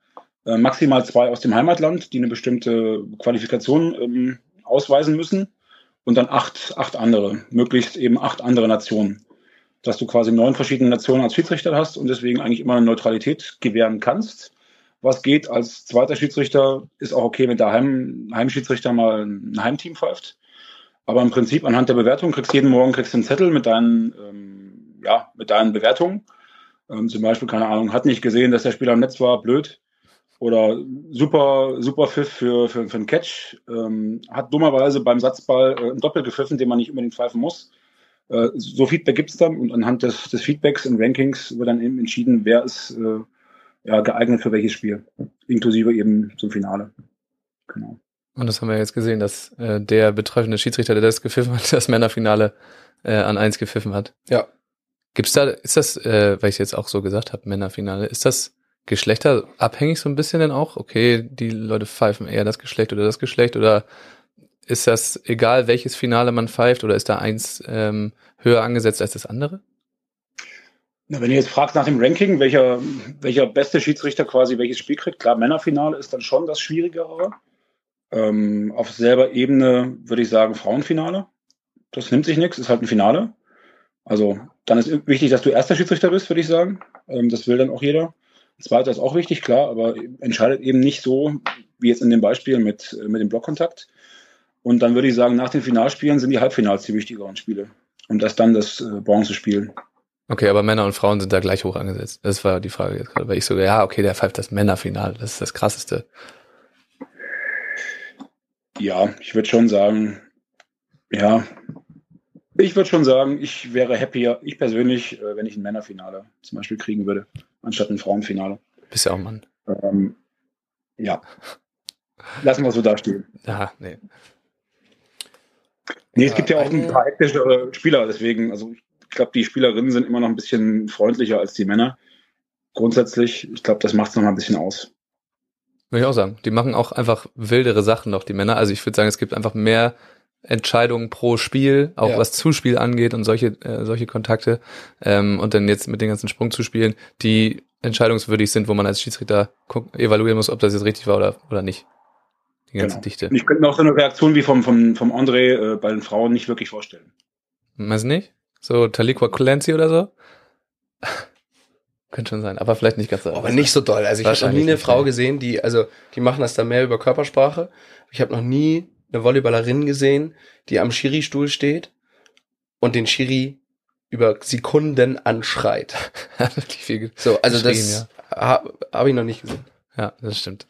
Äh, maximal zwei aus dem Heimatland, die eine bestimmte Qualifikation ähm, ausweisen müssen. Und dann acht, acht andere, möglichst eben acht andere Nationen. Dass du quasi neun verschiedene Nationen als Schiedsrichter hast und deswegen eigentlich immer eine Neutralität gewähren kannst was geht. Als zweiter Schiedsrichter ist auch okay, wenn der Heim, Heimschiedsrichter mal ein Heimteam pfeift. Aber im Prinzip anhand der Bewertung kriegst du jeden Morgen kriegst einen Zettel mit deinen, ähm, ja, mit deinen Bewertungen. Ähm, zum Beispiel, keine Ahnung, hat nicht gesehen, dass der Spieler im Netz war, blöd. Oder super, super Pfiff für, für, für einen Catch. Ähm, hat dummerweise beim Satzball äh, einen Doppel gepfiffen, den man nicht unbedingt pfeifen muss. Äh, so Feedback gibt es dann und anhand des, des Feedbacks und Rankings wird dann eben entschieden, wer ist äh, ja, geeignet für welches Spiel, inklusive eben zum Finale. Genau. Und das haben wir jetzt gesehen, dass äh, der betreffende Schiedsrichter, der das gepfiffen hat, das Männerfinale äh, an eins gepfiffen hat. Ja. Gibt's da, ist das, äh, weil ich jetzt auch so gesagt habe, Männerfinale, ist das geschlechterabhängig so ein bisschen denn auch? Okay, die Leute pfeifen eher das Geschlecht oder das Geschlecht oder ist das egal, welches Finale man pfeift oder ist da eins ähm, höher angesetzt als das andere? Na, wenn ihr jetzt fragt nach dem Ranking, welcher, welcher beste Schiedsrichter quasi welches Spiel kriegt, klar, Männerfinale ist dann schon das Schwierigere. Ähm, auf selber Ebene würde ich sagen Frauenfinale. Das nimmt sich nichts, ist halt ein Finale. Also dann ist wichtig, dass du erster Schiedsrichter bist, würde ich sagen. Ähm, das will dann auch jeder. Zweiter ist auch wichtig, klar, aber entscheidet eben nicht so, wie jetzt in dem Beispiel mit, mit dem Blockkontakt. Und dann würde ich sagen, nach den Finalspielen sind die Halbfinals die wichtigeren Spiele. Und das dann das äh, Bronzespiel. Okay, aber Männer und Frauen sind da gleich hoch angesetzt. Das war die Frage jetzt gerade, weil ich so, ja, okay, der pfeift das Männerfinale, das ist das krasseste. Ja, ich würde schon sagen, ja, ich würde schon sagen, ich wäre happier, ich persönlich, äh, wenn ich ein Männerfinale zum Beispiel kriegen würde, anstatt ein Frauenfinale. Bist ja auch Mann. Ähm, ja. Lassen wir so da stehen. Ja, nee. Nee, es gibt ja auch ein paar hektische Spieler, deswegen, also ich ich glaube, die Spielerinnen sind immer noch ein bisschen freundlicher als die Männer. Grundsätzlich, ich glaube, das macht es noch mal ein bisschen aus. Würde ich auch sagen. Die machen auch einfach wildere Sachen noch, die Männer. Also ich würde sagen, es gibt einfach mehr Entscheidungen pro Spiel, auch ja. was Zuspiel angeht und solche, äh, solche Kontakte. Ähm, und dann jetzt mit den ganzen Sprungzuspielen, die entscheidungswürdig sind, wo man als Schiedsrichter evaluieren muss, ob das jetzt richtig war oder, oder nicht. Die ganze genau. Dichte. Ich könnte mir auch so eine Reaktion wie vom, vom, vom André äh, bei den Frauen nicht wirklich vorstellen. Meinst du nicht? So Taliqua Clancy oder so? Könnte schon sein, aber vielleicht nicht ganz so. Aber nicht so doll. Also ich habe noch nie eine Frau gesehen, die, also die machen das dann mehr über Körpersprache. Ich habe noch nie eine Volleyballerin gesehen, die am Schiri-Stuhl steht und den Schiri über Sekunden anschreit. so, also das ja. habe hab ich noch nicht gesehen. Ja, das stimmt.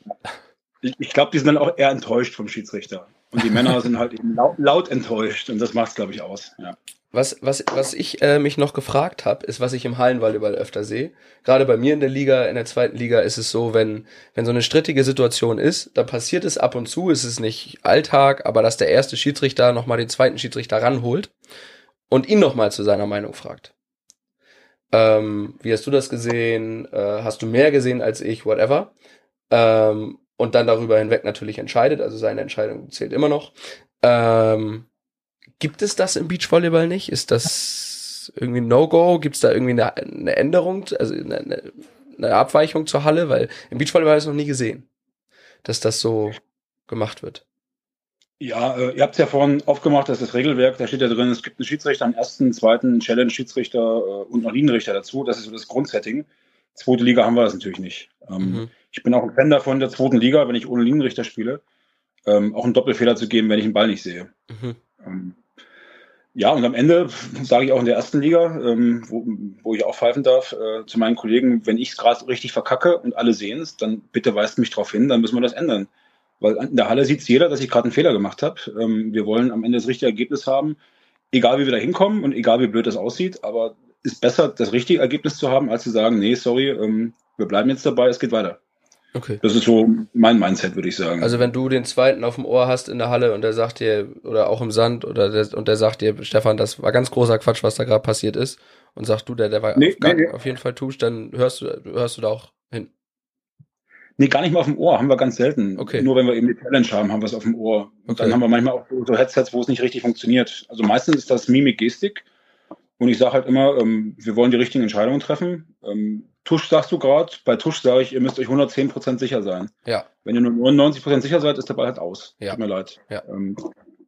Ich, ich glaube, die sind dann auch eher enttäuscht vom Schiedsrichter. Und die Männer sind halt eben laut, laut enttäuscht und das macht's, glaube ich, aus. Ja. Was, was, was ich äh, mich noch gefragt habe, ist, was ich im Hallenvolleyball öfter sehe. Gerade bei mir in der Liga, in der zweiten Liga ist es so, wenn, wenn so eine strittige Situation ist, dann passiert es ab und zu, ist es nicht Alltag, aber dass der erste Schiedsrichter nochmal den zweiten Schiedsrichter ranholt und ihn nochmal zu seiner Meinung fragt. Ähm, wie hast du das gesehen? Äh, hast du mehr gesehen als ich? Whatever. Ähm, und dann darüber hinweg natürlich entscheidet, also seine Entscheidung zählt immer noch. Ähm, Gibt es das im Beachvolleyball nicht? Ist das irgendwie No-Go? Gibt es da irgendwie eine, eine Änderung, also eine, eine, Abweichung zur Halle? Weil im Beachvolleyball habe ich es noch nie gesehen, dass das so gemacht wird. Ja, äh, ihr habt es ja vorhin aufgemacht, dass das Regelwerk, da steht ja drin, es gibt einen Schiedsrichter, einen ersten, zweiten Challenge-Schiedsrichter äh, und noch Linienrichter dazu. Das ist so das Grundsetting. Zweite Liga haben wir das natürlich nicht. Ähm, mhm. Ich bin auch ein Fan davon, der zweiten Liga, wenn ich ohne Linienrichter spiele, ähm, auch einen Doppelfehler zu geben, wenn ich einen Ball nicht sehe. Mhm. Ähm, ja, und am Ende sage ich auch in der ersten Liga, ähm, wo, wo ich auch pfeifen darf, äh, zu meinen Kollegen, wenn ich es gerade richtig verkacke und alle sehen es, dann bitte weist mich darauf hin, dann müssen wir das ändern. Weil in der Halle sieht jeder, dass ich gerade einen Fehler gemacht habe. Ähm, wir wollen am Ende das richtige Ergebnis haben, egal wie wir da hinkommen und egal wie blöd das aussieht, aber ist besser, das richtige Ergebnis zu haben, als zu sagen, nee, sorry, ähm, wir bleiben jetzt dabei, es geht weiter. Okay. Das ist so mein Mindset, würde ich sagen. Also wenn du den zweiten auf dem Ohr hast in der Halle und der sagt dir, oder auch im Sand, oder der, und der sagt dir, Stefan, das war ganz großer Quatsch, was da gerade passiert ist, und sagt du, der, der war nee, auf, nee, nee. auf, jeden Fall tusch, dann hörst du, hörst du da auch hin. Nee, gar nicht mal auf dem Ohr, haben wir ganz selten. Okay. Nur wenn wir eben die Challenge haben, haben wir es auf dem Ohr. Und okay. dann haben wir manchmal auch so Headsets, wo es nicht richtig funktioniert. Also meistens ist das Mimik-Gestik. Und ich sage halt immer, ähm, wir wollen die richtigen Entscheidungen treffen. Ähm, Tusch sagst du gerade, bei Tusch sage ich, ihr müsst euch 110% sicher sein. Ja. Wenn ihr nur 99% sicher seid, ist der Ball halt aus. Ja. Tut mir leid. Ja. Ähm,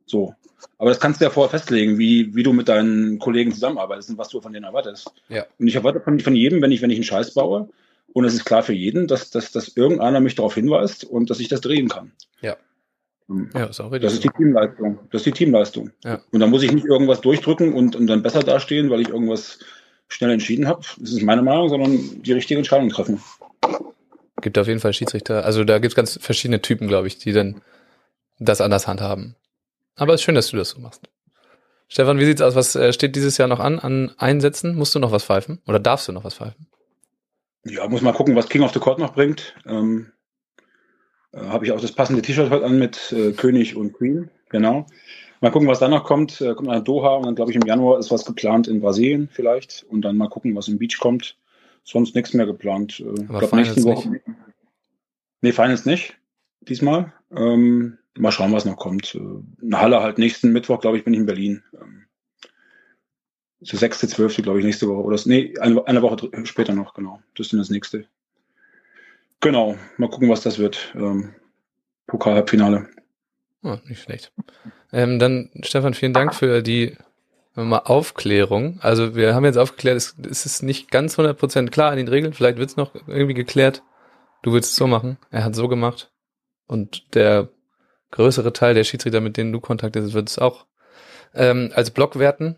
so. Aber das kannst du ja vorher festlegen, wie, wie du mit deinen Kollegen zusammenarbeitest und was du von denen erwartest. Ja. Und ich erwarte von, von jedem, wenn ich, wenn ich einen Scheiß baue, und es ist klar für jeden, dass, dass, dass irgendeiner mich darauf hinweist und dass ich das drehen kann. Ja. Ähm, ja, ist auch das ist die Teamleistung. Das ist die Teamleistung. Ja. Und da muss ich nicht irgendwas durchdrücken und, und dann besser dastehen, weil ich irgendwas schnell entschieden habe. Das ist meine Meinung, sondern die richtige Entscheidung treffen. Gibt auf jeden Fall Schiedsrichter. Also da gibt es ganz verschiedene Typen, glaube ich, die dann das anders handhaben. Aber es ist schön, dass du das so machst. Stefan, wie sieht's aus? Was äh, steht dieses Jahr noch an an Einsätzen? Musst du noch was pfeifen? Oder darfst du noch was pfeifen? Ja, muss mal gucken, was King of the Court noch bringt. Ähm, äh, Habe ich auch das passende T-Shirt heute an mit äh, König und Queen. Genau. Mal gucken, was da noch kommt. Äh, kommt nach Doha und dann glaube ich im Januar ist was geplant in Brasilien vielleicht. Und dann mal gucken, was im Beach kommt. Sonst nichts mehr geplant. Äh, Aber glaub, Finals nächste Woche. Nee, Finals nicht. Diesmal. Ähm, mal schauen, was noch kommt. Äh, Eine Halle halt nächsten Mittwoch, glaube ich, bin ich in Berlin. Ähm, so sechste, zwölfte, glaube ich, nächste Woche. Oder nee, eine, eine Woche später noch, genau. Das ist dann das nächste. Genau, mal gucken, was das wird. Ähm, Pokal-Halbfinale. Oh, nicht schlecht. Ähm, dann, Stefan, vielen Dank für die mal Aufklärung. Also wir haben jetzt aufgeklärt, es, es ist nicht ganz 100% klar in den Regeln. Vielleicht wird es noch irgendwie geklärt. Du willst es so machen. Er hat so gemacht. Und der größere Teil der Schiedsrichter, mit denen du kontaktierst, wird es auch ähm, als Block werten.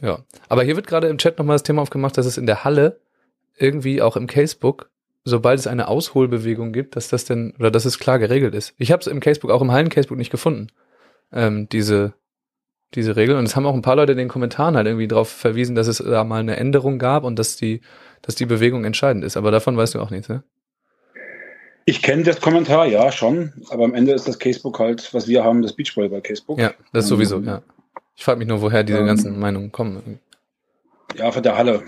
Ja. Aber hier wird gerade im Chat nochmal das Thema aufgemacht, dass es in der Halle irgendwie auch im Casebook sobald es eine Ausholbewegung gibt, dass das denn, oder dass es klar geregelt ist. Ich habe es im Casebook, auch im Hallen-Casebook nicht gefunden, ähm, diese, diese Regel. Und es haben auch ein paar Leute in den Kommentaren halt irgendwie darauf verwiesen, dass es da mal eine Änderung gab und dass die, dass die Bewegung entscheidend ist. Aber davon weißt du auch nichts, ne? Ich kenne das Kommentar, ja, schon. Aber am Ende ist das Casebook halt, was wir haben, das Beachvolleyball-Casebook. Ja, das sowieso, Ähm, ja. Ich frage mich nur, woher diese ähm, ganzen Meinungen kommen. Ja, von der Halle.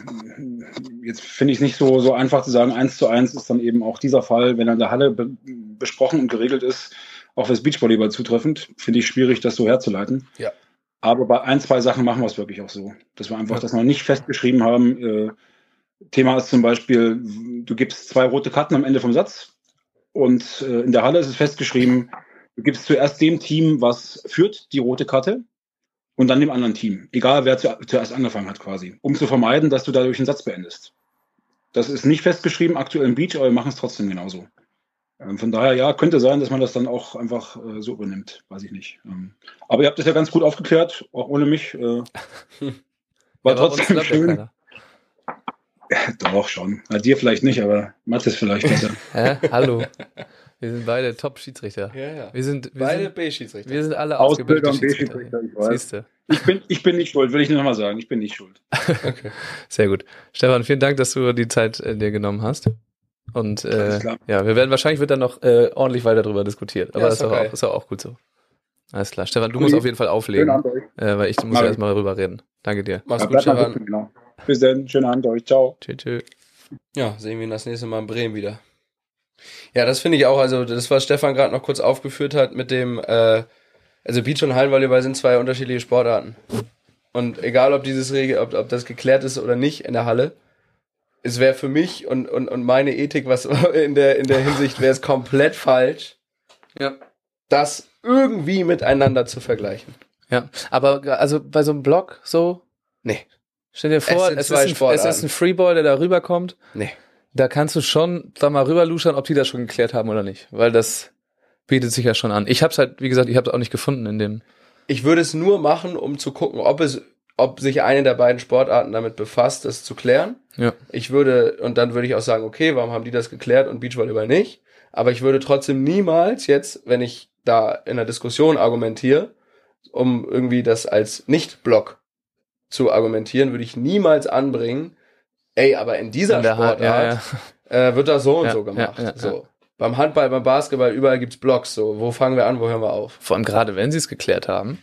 Jetzt finde ich es nicht so, so einfach zu sagen, eins zu eins ist dann eben auch dieser Fall, wenn er in der Halle be besprochen und geregelt ist, auch fürs Beachvolleyball zutreffend, finde ich schwierig, das so herzuleiten. Ja. Aber bei ein, zwei Sachen machen wir es wirklich auch so. Dass wir einfach Ja. das noch nicht festgeschrieben haben. Äh, Thema ist zum Beispiel, du gibst zwei rote Karten am Ende vom Satz und äh, in der Halle ist es festgeschrieben, du gibst zuerst dem Team, was führt, die rote Karte und dann dem anderen Team. Egal, wer zu, zuerst angefangen hat quasi. Um zu vermeiden, dass du dadurch einen Satz beendest. Das ist nicht festgeschrieben aktuell im Beach, aber wir machen es trotzdem genauso. Ähm, von daher, ja, könnte sein, dass man das dann auch einfach äh, so übernimmt. Weiß ich nicht. Ähm, aber ihr habt das ja ganz gut aufgeklärt, auch ohne mich. Äh, war Ja, trotzdem ja schön. keiner. Doch, schon. Na, dir vielleicht nicht, aber Mathis vielleicht. besser. Hä? Hallo. Wir sind beide Top-Schiedsrichter. Ja, ja. Wir sind, wir Beide B-Schiedsrichter. wir sind alle Ausbilder ausgebildete und Schiedsrichter. B-Schiedsrichter, ich weiß. Ich, bin, ich bin nicht schuld, will ich nur noch mal sagen. Ich bin nicht schuld. Okay. Sehr gut. Stefan, vielen Dank, dass du die Zeit äh, dir genommen hast. Und äh, Alles klar. ja, wir werden wahrscheinlich wird dann noch äh, ordentlich weiter darüber diskutiert. Aber Ja, das ist ist, doch auch, ist auch, gut so. Alles klar. Stefan, du Cool. musst auf jeden Fall auflegen, äh, weil ich muss ja erstmal rüber reden. Danke dir. Mach's Ja, gut, Stefan. genau. Bis dann. Schönen Abend euch. Ciao. Tschö, tschö. Ja, sehen wir ihn das nächste Mal in Bremen wieder. Ja, das finde ich auch, also das, was Stefan gerade noch kurz aufgeführt hat mit dem, äh, also Beach und Hallenvolleyball sind zwei unterschiedliche Sportarten. Und egal, ob dieses Regel, ob, ob das geklärt ist oder nicht in der Halle, es wäre für mich und, und, und meine Ethik, was in der, in der Hinsicht wäre es komplett falsch, Ja. das irgendwie miteinander zu vergleichen. Ja, aber also bei so einem Block so, Nee. stell dir vor, es, zwei ist, ein, es ist ein Freeball, der da rüberkommt. Nee. Da kannst du schon, sag mal, rüberluschern, ob die das schon geklärt haben oder nicht. Weil das bietet sich ja schon an. Ich hab's halt, wie gesagt, ich hab's auch nicht gefunden in dem. Ich würde es nur machen, um zu gucken, ob es, ob sich eine der beiden Sportarten damit befasst, das zu klären. Ja. Ich würde, und dann würde ich auch sagen, okay, warum haben die das geklärt und Beachvolleyball nicht? Aber ich würde trotzdem niemals jetzt, wenn ich da in der Diskussion argumentiere, um irgendwie das als Nicht-Block zu argumentieren, würde ich niemals anbringen, ey, aber in dieser In Sportart ja, ja. Äh, wird das so und Ja, so gemacht. ja, ja, so. ja. Beim Handball, beim Basketball, überall gibt's Blocks. So, wo fangen wir an, wo hören wir auf? Vor allem gerade, wenn sie es geklärt haben,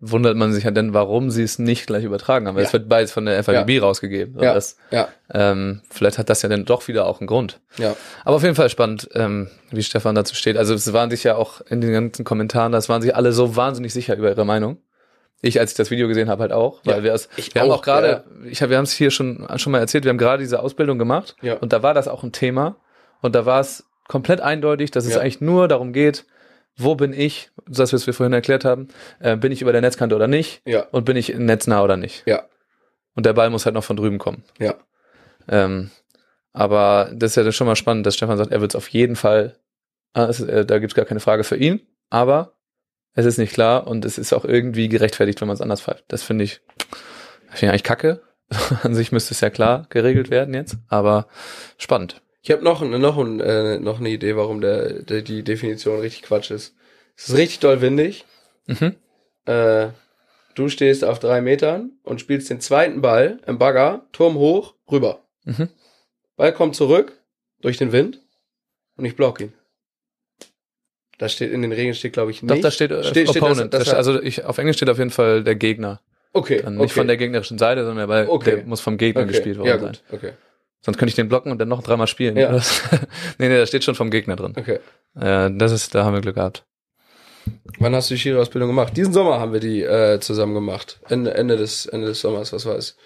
wundert man sich ja dann, warum sie es nicht gleich übertragen haben. Weil Ja. es wird beides von der FABB rausgegeben. Und Ja. Das, Ja, ähm, vielleicht hat das ja dann doch wieder auch einen Grund. ja. Aber auf jeden Fall spannend, ähm, wie Stefan dazu steht. Also es waren sich ja auch in den ganzen Kommentaren, das waren sich alle so wahnsinnig sicher über ihre Meinung. Ich, als ich das Video gesehen habe, halt auch, weil Ja, wir es, wir haben auch, gerade, ich hab, wir haben es hier schon schon mal erzählt, wir haben gerade diese Ausbildung gemacht Ja. und da war das auch ein Thema und da war es komplett eindeutig, dass es Ja. eigentlich nur darum geht, wo bin ich, das was wir vorhin erklärt haben, äh, bin ich über der Netzkante oder nicht Ja, und bin ich netznah oder nicht. ja, Und der Ball muss halt noch von drüben kommen. ja. Ähm, aber das ist ja schon mal spannend, dass Stefan sagt, er wird es auf jeden Fall, ah, äh, da gibt es gar keine Frage für ihn, aber es ist nicht klar und es ist auch irgendwie gerechtfertigt, wenn man es anders pfeift. Das finde ich, finde ich eigentlich kacke. An sich müsste es ja klar geregelt werden jetzt, aber spannend. Ich habe noch, noch, äh, noch eine Idee, warum der, der, die Definition richtig Quatsch ist. Es ist richtig doll windig. Mhm. Äh, Du stehst auf drei Metern und spielst den zweiten Ball im Bagger, Turm hoch, rüber. Mhm. Ball kommt zurück durch den Wind und ich block ihn. Da steht in den Regeln steht glaube ich nicht. Doch, da steht, äh, Steht- steht Opponent. das- das- Da steht- also ich, auf Englisch steht auf jeden Fall der Gegner. okay, Dann okay. nicht von der gegnerischen Seite, sondern weil Okay. der muss vom Gegner okay. gespielt worden Ja sein. gut, okay, Sonst könnte ich den blocken und dann noch dreimal spielen. Ja. nee, nee, da steht schon vom Gegner drin. okay. Äh, das ist, da haben wir Glück gehabt. Wann hast du die Schiri-Ausbildung gemacht? Diesen Sommer haben wir die äh, zusammen gemacht. Ende, Ende des Ende des Sommers, was war es?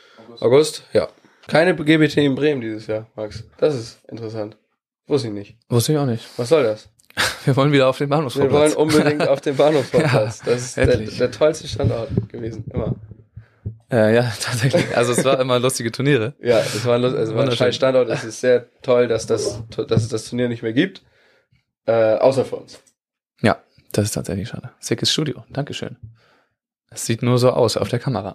August? Ja. Keine GBT in Bremen dieses Jahr, Max. Das ist interessant. Wusste ich nicht. Wusste ich auch nicht. Was soll das? Wir wollen wieder auf den Wir wollen Bahnhofsvorplatz. unbedingt auf den Bahnhofsvorplatz. Ja, das ist der, der tollste Standort gewesen, immer. Äh, ja, tatsächlich. Also es war immer lustige Turniere. Ja, es war, also war ein scheiß Standort. Es ist sehr toll, dass, das, dass es das Turnier nicht mehr gibt. Äh, außer für uns. Ja, das ist tatsächlich schade. Sickes Studio. Dankeschön. Es sieht nur so aus auf der Kamera.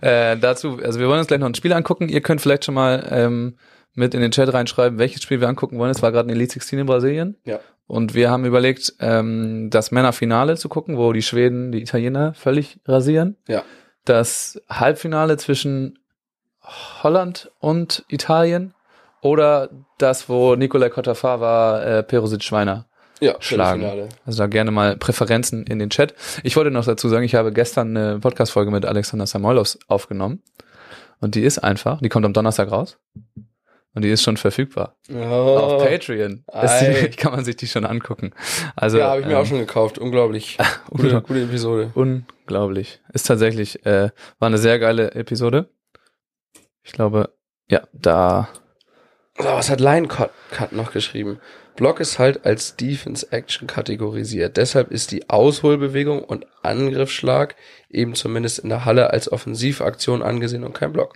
äh, dazu, also wir wollen uns gleich noch ein Spiel angucken. Ihr könnt vielleicht schon mal ähm, mit in den Chat reinschreiben, welches Spiel wir angucken wollen. Es war gerade ein Elite 16 in Brasilien. Ja. Und wir haben überlegt, ähm, das Männerfinale zu gucken, wo die Schweden die Italiener völlig rasieren. Ja. Das Halbfinale zwischen Holland und Italien oder das, wo Nikolai Kotafava äh, Perusic Schweiner Ja, Schlagen. Also da gerne mal Präferenzen in den Chat. Ich wollte noch dazu sagen, ich habe gestern eine Podcast-Folge mit Alexander Samoilos aufgenommen. Und die ist einfach, die kommt am Donnerstag raus. Und die ist schon verfügbar. Oh. Auf Patreon. Die, kann man sich die schon angucken. Also, ja, habe ich mir ähm, auch schon gekauft. Unglaublich. Gute, gute Episode. Unglaublich. Ist tatsächlich, äh, war eine sehr geile Episode. Ich glaube, ja, da, So, was hat Line Cut, Cut noch geschrieben? Block ist halt als Defense Action kategorisiert. Deshalb ist die Ausholbewegung und Angriffsschlag eben zumindest in der Halle als Offensivaktion angesehen und kein Block.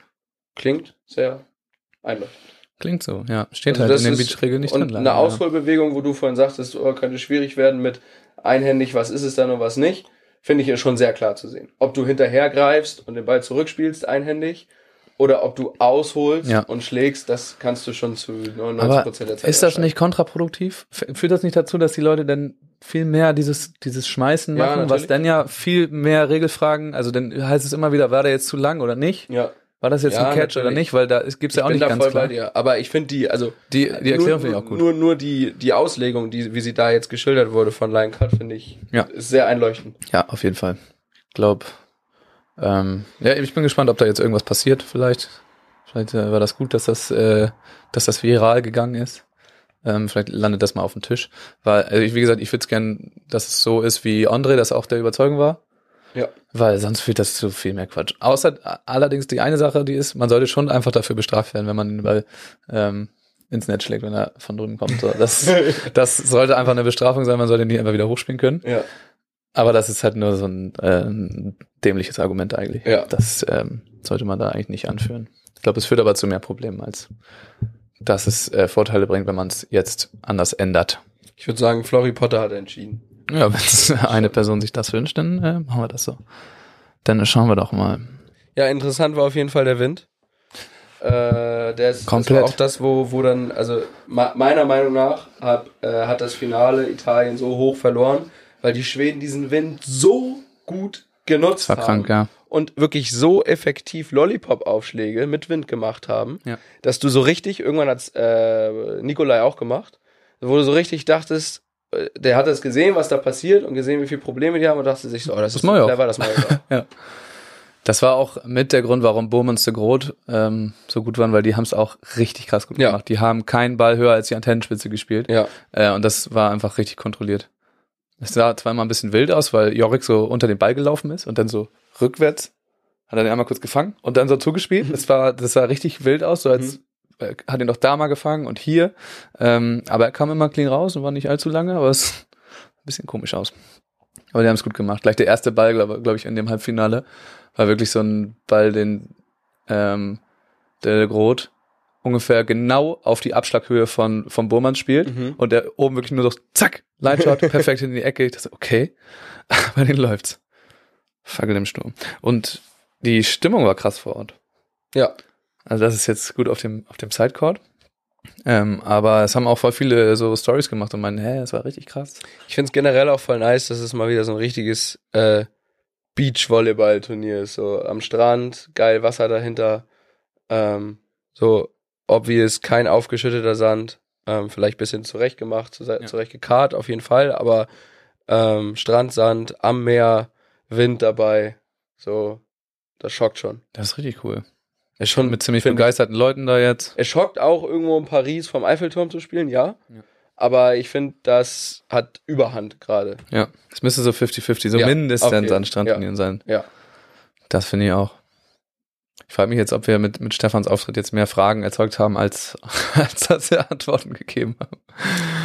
Klingt sehr einleuchtend. Klingt so, ja. Steht Also halt in den Beachregeln nicht und drin. eine ja. Ausholbewegung, wo du vorhin sagtest, oh, könnte schwierig werden mit einhändig, was ist es dann und was nicht, finde ich ja schon sehr klar zu sehen. Ob du hinterher greifst und den Ball zurückspielst einhändig oder ob du ausholst Ja. und schlägst, das kannst du schon zu 99% Aber der Zeit ist das nicht kontraproduktiv? Führt das nicht dazu, dass die Leute dann viel mehr dieses, dieses Schmeißen Ja, machen, was natürlich. dann ja viel mehr Regelfragen, also dann heißt es immer wieder, war der jetzt zu lang oder nicht? Ja, War das jetzt Ja, ein Catch oder natürlich. nicht? Weil da gibt's ich ja auch bin nicht da ganz voll klar. bei dir. Aber ich finde die, also Die, die Erklärung nur, finde ich auch gut. Nur, nur die, die Auslegung, die, wie sie da jetzt geschildert wurde von Line Cut, finde ich, Ja. ist sehr einleuchtend. Ja, auf jeden Fall. Ich glaube, ähm, ja, ich bin gespannt, ob da jetzt irgendwas passiert. Vielleicht, vielleicht äh, war das gut, dass das, äh, dass das viral gegangen ist. Ähm, vielleicht landet das mal auf dem Tisch. Weil, also ich, wie gesagt, ich würde es gern, dass es so ist, wie Andre das auch der Überzeugung war. Ja. Weil sonst führt das zu viel mehr Quatsch. Außer a- allerdings die eine Sache, die ist, man sollte schon einfach dafür bestraft werden, wenn man den Ball ähm, ins Netz schlägt, wenn er von drüben kommt. So, das, das sollte einfach eine Bestrafung sein, man sollte nie einfach wieder hochspielen können. Ja. Aber das ist halt nur so ein, äh, dämliches Argument eigentlich. Ja. Das ähm, sollte man da eigentlich nicht anführen. Ich glaube, es führt aber zu mehr Problemen, als dass es äh, Vorteile bringt, wenn man es jetzt anders ändert. Ich würde sagen, Florry Potter hat entschieden. Ja, wenn eine Person sich das wünscht, dann äh, machen wir das so. Dann schauen wir doch mal. Ja, interessant war auf jeden Fall der Wind. Äh, der ist Komplett. Das auch das, wo, wo dann, also meiner Meinung nach hat, äh, hat das Finale Italien so hoch verloren, weil die Schweden diesen Wind so gut genutzt haben krank, ja. und wirklich so effektiv Lollipop-Aufschläge mit Wind gemacht haben, Ja. dass du so richtig, irgendwann hat's äh, Nikolai auch gemacht, wo du so richtig dachtest, der hat das gesehen, was da passiert und gesehen, wie viele Probleme die haben und dachte sich so, oh, das, Das ist clever, das mache ich auch. ja. Das war auch mit der Grund, warum Burmans de Groot ähm, so gut waren, weil die haben es auch richtig krass gut Ja. gemacht. Die haben keinen Ball höher als die Antennenspitze gespielt. Ja, Äh, und das war einfach richtig kontrolliert. Es sah zweimal ein bisschen wild aus, weil Jorik so unter den Ball gelaufen ist und dann so rückwärts hat er den einmal kurz gefangen und dann so zugespielt. Das war, das sah richtig wild aus, so als äh, hat ihn doch da mal gefangen und hier. Ähm, aber er kam immer clean raus und war nicht allzu lange, aber es sah ein bisschen komisch aus. Aber die haben es gut gemacht. Gleich der erste Ball, glaube glaub ich, in dem Halbfinale war wirklich so ein Ball, den ähm, der Groth ungefähr genau auf die Abschlaghöhe von, von Burmann spielt Mhm. und der oben wirklich nur so zack, Line Shot, perfekt in die Ecke. Ich dachte, okay, bei denen läuft's. Fackel im Sturm. Und die Stimmung war krass vor Ort. ja. Also das ist jetzt gut auf dem, auf dem Sidecourt. Ähm, aber es haben auch voll viele so Stories gemacht und meinen, hä, das war richtig krass. Ich finde es generell auch voll nice, dass es mal wieder so ein richtiges äh, Beachvolleyball-Turnier ist. So am Strand, geil Wasser dahinter. Ähm, so obvious, kein aufgeschütteter Sand. Ähm, vielleicht bisschen zurechtgemacht, zu, Ja. zurechtgekarrt auf jeden Fall, aber ähm, Strand, Sand, am Meer, Wind dabei. So, das schockt schon. Das ist richtig cool. Ist schon Mit ziemlich begeisterten Leuten da jetzt. Es schockt auch irgendwo in Paris vom Eiffelturm zu spielen, ja. Ja. Aber ich finde, das hat Überhand gerade. Ja. Es müsste so 50-50, so Ja, mindestens jeden- an Strandturnieren sein. Ja. Das finde ich auch. Ich frage mich jetzt, ob wir mit, mit Stefans Auftritt jetzt mehr Fragen erzeugt haben, als, als dass wir Antworten gegeben haben.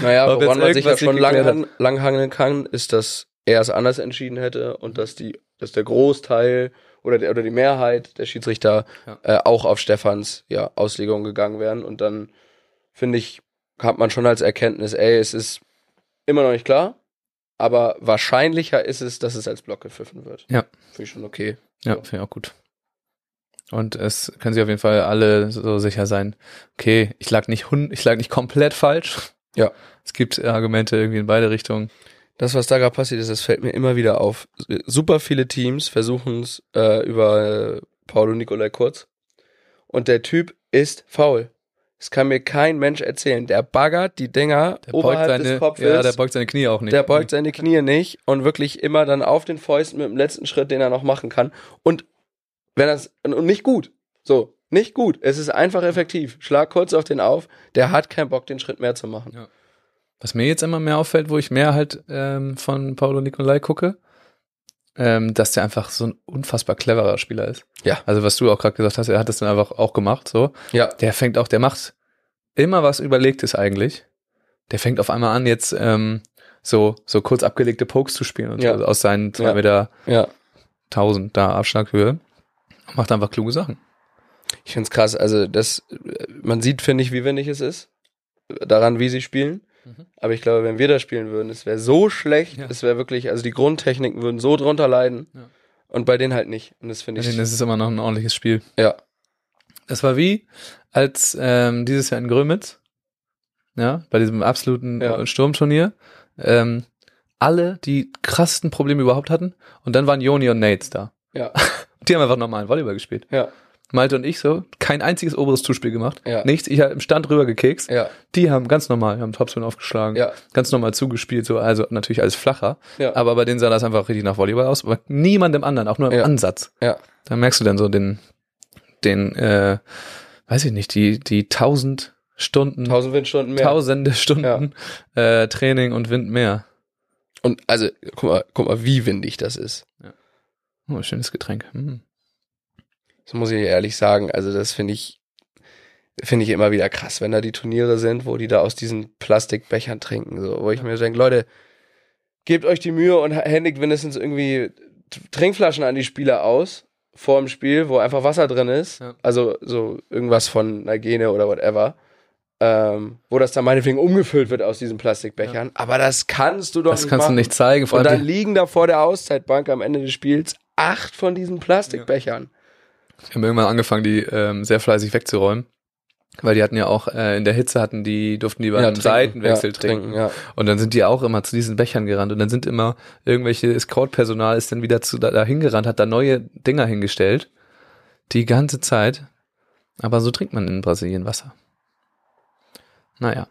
Naja, Ob woran man sich ja schon lang, langhangeln kann, ist, dass er es anders entschieden hätte und dass die, dass der Großteil oder der, oder die Mehrheit der Schiedsrichter Ja. äh, auch auf Stefans ja, Auslegung gegangen wären. Und dann finde ich, hat man schon als Erkenntnis, ey, es ist immer noch nicht klar, aber wahrscheinlicher ist es, dass es als Block gepfiffen wird. Ja. Finde ich schon okay. Ja, So. finde ich auch gut. Und es können sich auf jeden Fall alle so sicher sein, okay, ich lag nicht ich lag nicht komplett falsch. Ja. Es gibt Argumente irgendwie in beide Richtungen. Das, was da gerade passiert ist, das fällt mir immer wieder auf. Super viele Teams versuchen es äh, über Paulo Nicolai Kurz. Und der Typ ist faul. Das kann mir kein Mensch erzählen. Der baggert die Dinger Der beugt oberhalb seine, des Kopfes. ja, der beugt seine Knie auch nicht. der beugt seine Knie nicht und wirklich immer dann auf den Fäusten mit dem letzten Schritt, den er noch machen kann. Und wenn das und nicht gut. So, nicht gut. Es ist einfach effektiv. Schlag kurz auf den auf. Der hat keinen Bock, den Schritt mehr zu machen. Ja. Was mir jetzt immer mehr auffällt, wo ich mehr halt ähm, von Paulo Nicolai gucke, ähm, dass der einfach so ein unfassbar cleverer Spieler ist. Ja. Also was du auch gerade gesagt hast, er hat das dann einfach auch gemacht, so. Ja. Der fängt auch, der macht immer was Überlegtes eigentlich. Der fängt auf einmal an, jetzt ähm, so, so kurz abgelegte Pokes zu spielen und Ja. so aus seinen zwei Ja. Meter Ja. 1000 da Abschlaghöhe. Und macht einfach kluge Sachen. Ich find's krass. Also das, man sieht, finde ich, wie wendig es ist. Daran, wie sie spielen. Mhm. Aber ich glaube, wenn wir das spielen würden, es wäre so schlecht. Ja. Es wäre wirklich, also die Grundtechniken würden so drunter leiden. Ja. Und bei denen halt nicht. Und das finde Bei ich. denen ist es immer noch ein ordentliches Spiel. Ja. Das war wie, als ähm, dieses Jahr in Grömitz, ja, bei diesem absoluten Ja. Sturmturnier, ähm, alle die krassesten Probleme überhaupt hatten und dann waren Joni und Nates da. Ja. Die haben einfach normalen Volleyball gespielt. Ja. Malte und ich so, kein einziges oberes Zuspiel gemacht, Ja. nichts, ich hab im Stand rüber gekekst. Ja. Die haben ganz normal, haben Topspin aufgeschlagen, Ja. ganz normal zugespielt, so, also natürlich alles flacher, Ja. aber bei denen sah das einfach richtig nach Volleyball aus, aber niemandem anderen, auch nur im Ja. Ansatz. Ja. Da merkst du dann so den, den, äh, weiß ich nicht, die, die tausend Stunden, Tausend Windstunden mehr. tausende Stunden äh, Training und Wind mehr. Und also, guck mal, guck mal, wie windig das ist. Oh, schönes Getränk. Hm. Das muss ich ehrlich sagen. Also, das finde ich, finde ich immer wieder krass, wenn da die Turniere sind, wo die da aus diesen Plastikbechern trinken. So, wo ich mir denke, Leute, gebt euch die Mühe und händigt mindestens irgendwie Trinkflaschen an die Spieler aus vor dem Spiel, wo einfach Wasser drin ist. Ja. Also so irgendwas von einer Gene oder whatever. Ähm, wo das dann meinetwegen umgefüllt wird aus diesen Plastikbechern. Aber das kannst du doch Das nicht kannst machen. du nicht zeigen. Und dann liegen da vor der Auszeitbank am Ende des Spiels acht von diesen Plastikbechern. Die haben irgendwann angefangen, die ähm, sehr fleißig wegzuräumen. Weil die hatten ja auch, äh, in der Hitze hatten die, durften die beim trinken. Seitenwechsel ja, trinken. ja. Und dann sind die auch immer zu diesen Bechern gerannt. Und dann sind immer irgendwelche Escort-Personal ist dann wieder zu, da, da hingerannt, hat da neue Dinger hingestellt. Die ganze Zeit. Aber so trinkt man in Brasilien Wasser. Naja.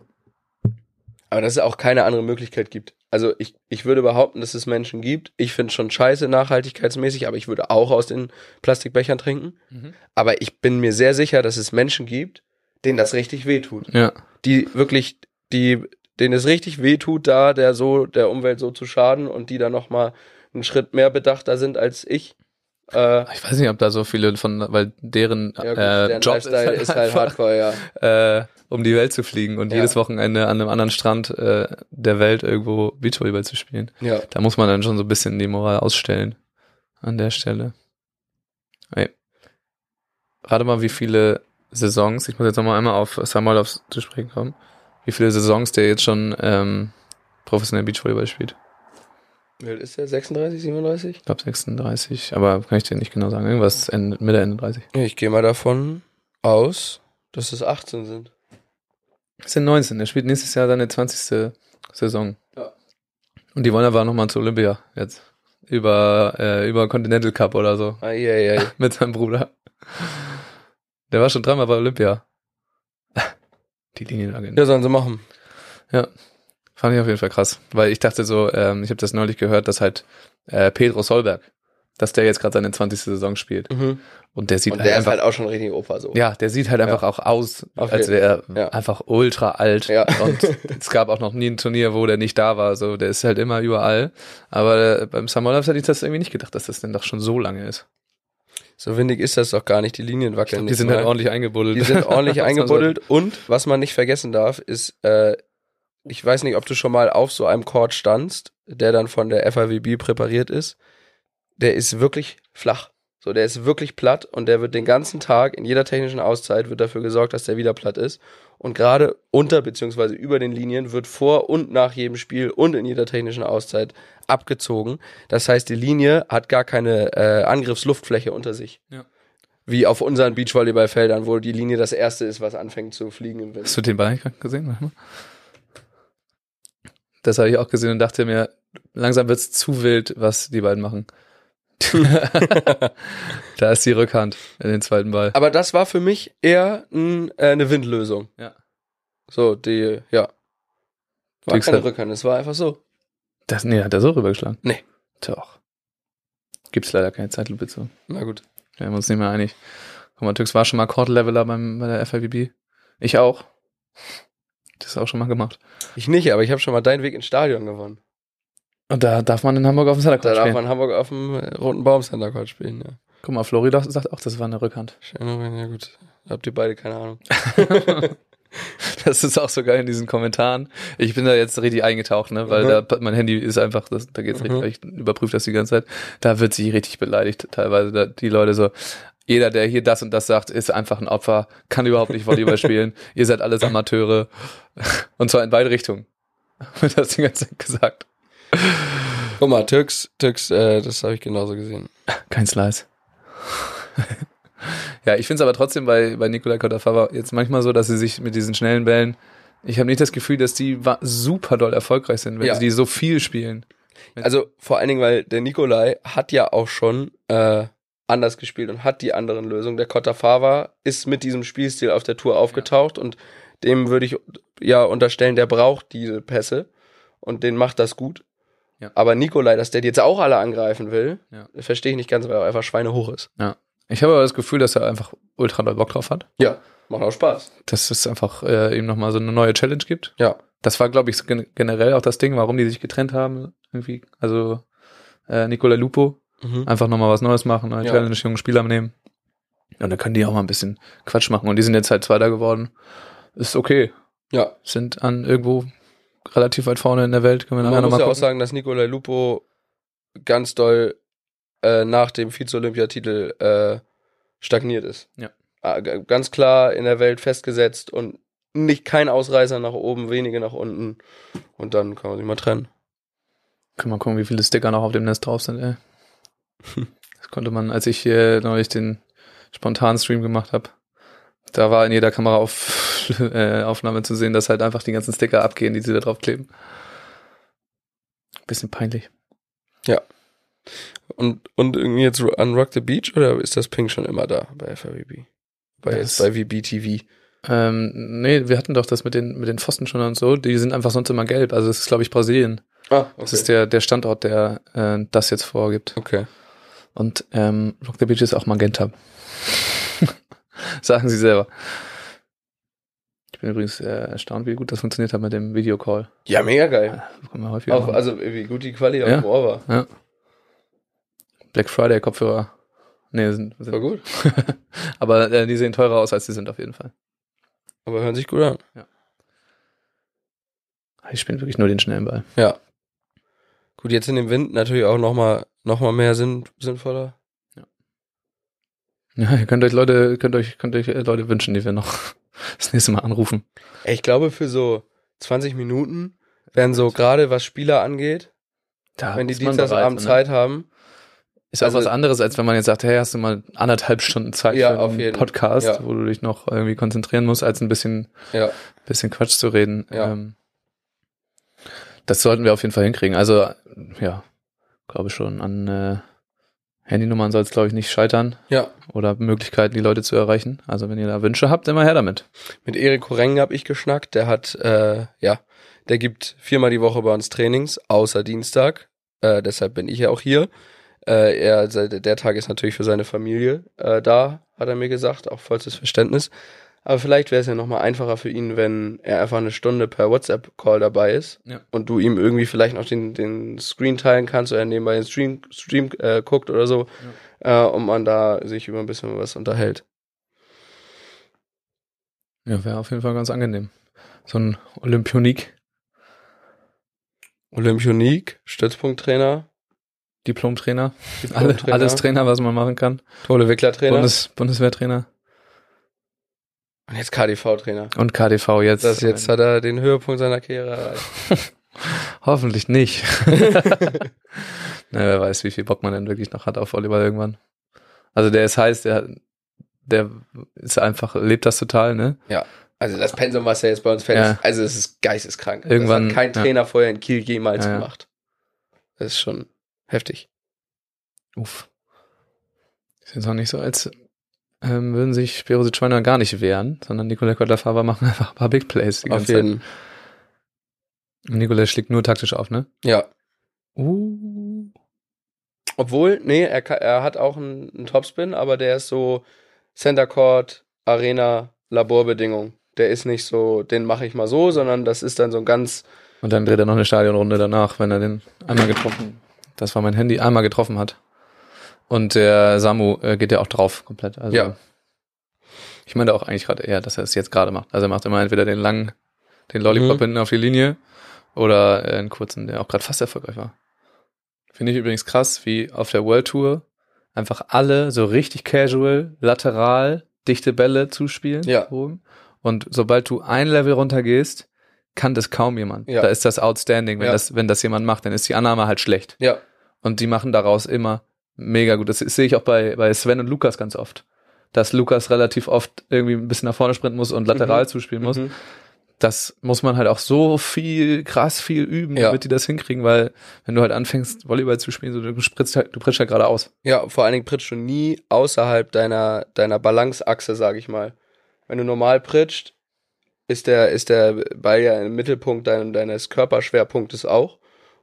Aber dass es auch keine andere Möglichkeit gibt. Also ich, ich würde behaupten, dass es Menschen gibt. Ich finde schon scheiße nachhaltigkeitsmäßig, aber ich würde auch aus den Plastikbechern trinken. Mhm. Aber ich bin mir sehr sicher, dass es Menschen gibt, denen das richtig wehtut. Ja. Die wirklich, die, denen es richtig wehtut, da der so, der Umwelt so zu schaden und die da nochmal einen Schritt mehr bedachter sind als ich. Äh, Ich weiß nicht, ob da so viele von, weil deren ja, gut, äh, deren Job Lifestyle ist halt, einfach, hardcore, ja. äh, um die Welt zu fliegen und Ja. jedes Wochenende an einem anderen Strand äh, der Welt irgendwo Beachvolleyball zu spielen. Ja. Da muss man dann schon so ein bisschen die Moral ausstellen an der Stelle. Hey. Rate mal, wie viele Saisons, ich muss jetzt nochmal einmal auf Samolovs zu sprechen kommen, wie viele Saisons der jetzt schon ähm, professionell Beachvolleyball spielt. Wie alt ist der? 36, 37? Ich glaube 36, aber kann ich dir nicht genau sagen. Irgendwas Ende, Mitte, Ende 30. Ja, ich gehe mal davon aus, dass es 18 sind. Das sind 19. Er spielt nächstes Jahr seine 20. Saison. Ja. Und die wollen aber nochmal zu Olympia jetzt. über, äh, über Continental Cup oder so. Eieiei. Mit seinem Bruder. Der war schon dreimal bei Olympia. Die Linienagent. Ja, sollen sie machen. Fand ich auf jeden Fall krass. Weil ich dachte so, ähm, ich habe das neulich gehört, dass halt äh, Pedro Solberg, dass der jetzt gerade seine 20. Saison spielt. Mhm. Und der sieht Und halt der ist einfach. halt auch schon richtig Opa so. ja, der sieht halt Ja. einfach auch aus, Auf als wäre er Ja. einfach ultra alt. Ja. Und es gab auch noch nie ein Turnier, wo der nicht da war. So, der ist halt immer überall. Aber äh, beim Olympics hätte ich das irgendwie nicht gedacht, dass das denn doch schon so lange ist. So windig ist das doch gar nicht. Die Linien wackeln Die nicht sind mal. halt ordentlich eingebuddelt. Die sind ordentlich Was man so- eingebuddelt. Und was man nicht vergessen darf, ist, äh, ich weiß nicht, ob du schon mal auf so einem Court standst, der dann von der FAWB präpariert ist. Der ist wirklich flach. So, der ist wirklich platt und der wird den ganzen Tag in jeder technischen Auszeit wird dafür gesorgt, dass der wieder platt ist. Und gerade unter beziehungsweise über den Linien wird vor und nach jedem Spiel und in jeder technischen Auszeit abgezogen. Das heißt, die Linie hat gar keine äh, Angriffsluftfläche unter sich. Ja. Wie auf unseren Beachvolleyballfeldern, wo die Linie das erste ist, was anfängt zu fliegen im Wind. Hast du den Ball nicht gesehen? Das habe ich auch gesehen und dachte mir, langsam wird's zu wild, was die beiden machen. da ist die Rückhand in den zweiten Ball. Aber das war für mich eher n, äh, eine Windlösung. Ja. So, die, ja. War Kriegst keine halt- Rückhand, es war einfach so. Das, nee, hat er so rübergeschlagen? Nee. Doch. Gibt's leider keine Zeitlupe zu. Na gut. Wir haben uns nicht mehr einig. Guck mal, Tux war schon mal Court-Leveler beim, bei der FIVB. Ich auch. Das auch schon mal gemacht. Ich nicht, aber ich habe schon mal deinen Weg ins Stadion gewonnen. Und da darf man in Hamburg auf dem Da Center Court darf spielen. man in Hamburg auf dem Roten Baum Center Court spielen, ja. Guck mal, Florida sagt auch, das war eine Rückhand. Schön, ja gut. Habt ihr beide keine Ahnung. Das ist auch so geil in diesen Kommentaren. Ich bin da jetzt richtig eingetaucht, ne, weil Mhm. da mein Handy ist einfach, das, da geht's Mhm. richtig, ich überprüfe das die ganze Zeit. Da wird sich richtig beleidigt teilweise. Da, die Leute so, jeder, der hier das und das sagt, ist einfach ein Opfer, kann überhaupt nicht Volleyball spielen. Ihr seid alles Amateure. Und zwar in beide Richtungen. Wird das die ganze Zeit gesagt. Guck mal, Türks, Türks, äh, das habe ich genauso gesehen. Kein Slice. ja, ich finde es aber trotzdem bei, bei Nikolai Kotafava jetzt manchmal so, dass sie sich mit diesen schnellen Bällen, ich habe nicht das Gefühl, dass die super doll erfolgreich sind, wenn Ja. sie die so viel spielen. Also vor allen Dingen, weil der Nikolai hat ja auch schon äh, anders gespielt und hat die anderen Lösungen. Der Kotafava ist mit diesem Spielstil auf der Tour aufgetaucht und dem würde ich ja unterstellen, der braucht diese Pässe und den macht das gut. Ja. Aber Nikolai, dass der die jetzt auch alle angreifen will, Ja. verstehe ich nicht ganz, weil er einfach schweinehoch ist. Ich habe aber das Gefühl, dass er einfach ultra doll Bock drauf hat. Ja, macht auch Spaß. Dass es einfach äh, ihm nochmal so eine neue Challenge gibt. Ja. Das war, glaube ich, generell auch das Ding, warum die sich getrennt haben. Irgendwie. Also äh, Nikolai Lupo, Mhm. einfach nochmal was Neues machen, neue Ja. Challenge, jungen Spieler nehmen. Und dann können die auch mal ein bisschen Quatsch machen. Und die sind jetzt halt Zweiter geworden. Ist okay. Ja, Sind an irgendwo relativ weit vorne in der Welt. Können wir man muss ja auch gucken. sagen, dass Nikolai Lupo ganz doll äh, nach dem Vize-Olympiatitel äh, stagniert ist. Ja. G- ganz klar in der Welt festgesetzt und nicht kein Ausreißer nach oben, wenige nach unten. Und dann kann man sich mal trennen. Können wir gucken, wie viele Sticker noch auf dem Nest drauf sind, ey. Das konnte man, als ich hier neulich den spontanen Stream gemacht habe, da war in jeder Kamera auf, Aufnahme zu sehen, dass halt einfach die ganzen Sticker abgehen, die sie da drauf kleben. Bisschen peinlich. Und, und irgendwie jetzt an Rock the Beach oder ist das Pink schon immer da bei FAWB? Bei, Das- jetzt bei VBTV. Ähm, nee, wir hatten doch das mit den, mit den Pfosten schon und so. Die sind einfach sonst immer gelb. Also es ist, glaube ich, Brasilien. Ah, okay. Das ist der, der Standort, der äh, das jetzt vorgibt. okay. Und ähm, Rock the Beach ist auch Magenta. Sagen sie selber. Ich bin übrigens äh, erstaunt, wie gut das funktioniert hat mit dem Videocall. Ja, mega geil. Man häufiger Auch, machen. also wie gut die Quali auf Ja. dem Ohr war. Black Friday Kopfhörer. Nee, sind, War sind gut. aber äh, die sehen teurer aus, als sie sind auf jeden Fall. Aber hören sich gut an. Ich spiele wirklich nur den schnellen Ball. Ja. Gut, jetzt in dem Wind natürlich auch nochmal noch mal mehr sinn, sinnvoller. Ja, ihr könnt euch Leute, könnt euch, könnt euch äh, Leute wünschen, die wir noch das nächste Mal anrufen. Ich glaube, für so 20 Minuten werden so gerade was Spieler angeht, Da wenn die bereit, ne? Zeit haben. Ist auch Also- was anderes, als wenn man jetzt sagt, hey, hast du mal anderthalb Stunden Zeit Ja, für auf einen. Podcast, Ja. wo du dich noch irgendwie konzentrieren musst, als ein bisschen, Ja. bisschen Quatsch zu reden. Ähm, das sollten wir auf jeden Fall hinkriegen. Also, ja, glaube ich schon. An äh, Handynummern soll es, glaube ich, nicht scheitern. Ja. Oder Möglichkeiten, die Leute zu erreichen. Also wenn ihr da Wünsche habt, immer her damit. Mit Erik Koreng habe ich geschnackt. Der hat, äh, ja, der gibt viermal die Woche bei uns Trainings, außer Dienstag. Äh, deshalb bin ich ja auch hier. Äh, er, der Tag ist natürlich für seine Familie äh, da, hat er mir gesagt, auch vollstes Verständnis. Aber vielleicht wäre es ja nochmal einfacher für ihn, wenn er einfach eine Stunde per WhatsApp-Call dabei ist Ja. und du ihm irgendwie vielleicht noch den, den Screen teilen kannst oder er nebenbei den Stream, Stream äh, guckt oder so äh, und man da sich über ein bisschen was unterhält. Ja, wäre auf jeden Fall ganz angenehm. So ein Olympionik, Olympionik, Stützpunkttrainer, Diplomtrainer, alle, Diplomtrainer. alles Trainer, was man machen kann. Tolle Wicklertrainer Bundes, Bundeswehrtrainer und jetzt KDV-Trainer. und KDV jetzt. Das jetzt hat er den Höhepunkt seiner Karriere erreicht. Hoffentlich nicht. Na, wer weiß, wie viel Bock man denn wirklich noch hat auf Volleyball irgendwann. Also der ist heiß, der, der ist einfach, lebt das total, ne? Also das Pensum, was er jetzt bei uns fällt, Ja. ist, also es ist geisteskrank. Irgendwann, das hat kein ja. Trainer vorher in Kiel jemals Ja, ja. gemacht. Das ist schon heftig. Uff. Ist jetzt auch nicht so, als ähm, würden sich Berosic Schweiner gar nicht wehren, sondern Nikolai Kottler-Faber machen einfach ein paar Big Plays die Auf jeden. Zeit. Nikolai schlägt nur taktisch auf, ne? Ja. Uh. Obwohl, nee, er, er hat auch einen, einen Topspin, aber der ist so Center Court, Arena, Laborbedingung. Der ist nicht so, den mache ich mal so, sondern das ist dann so ein ganz, Und dann dreht er noch eine Stadionrunde danach, wenn er den einmal getroffen, das war mein Handy, einmal getroffen hat. Und der Samu äh, geht ja auch drauf komplett. Also Ja. ich meine auch eigentlich gerade eher, dass er es jetzt gerade macht. Also er macht immer entweder den langen, den Lollipop Mhm. hinten auf die Linie oder äh, einen kurzen, der auch gerade fast erfolgreich war. Finde ich übrigens krass, wie auf der World Tour einfach alle so richtig casual, lateral, dichte Bälle zuspielen. Ja. Oben. Und sobald du ein Level runter gehst, kann das kaum jemand. Ja. Da ist das outstanding. Wenn, Ja. das, wenn das jemand macht, dann ist die Annahme halt schlecht. ja, Und die machen daraus immer mega gut. Das sehe ich auch bei, bei Sven und Lukas ganz oft. Dass Lukas relativ oft irgendwie ein bisschen nach vorne sprinten muss und lateral Mhm. zuspielen muss. mhm. Das muss man halt auch so viel, krass viel üben, Ja. damit die das hinkriegen, weil wenn du halt anfängst, Volleyball zu spielen, so, du spritzt halt, du pritzt halt geradeaus. Ja, vor allen Dingen pritschst du nie außerhalb deiner, deiner Balanceachse, sag ich mal. Wenn du normal pritscht, ist der, ist der Ball ja im Mittelpunkt dein, deines Körperschwerpunktes auch.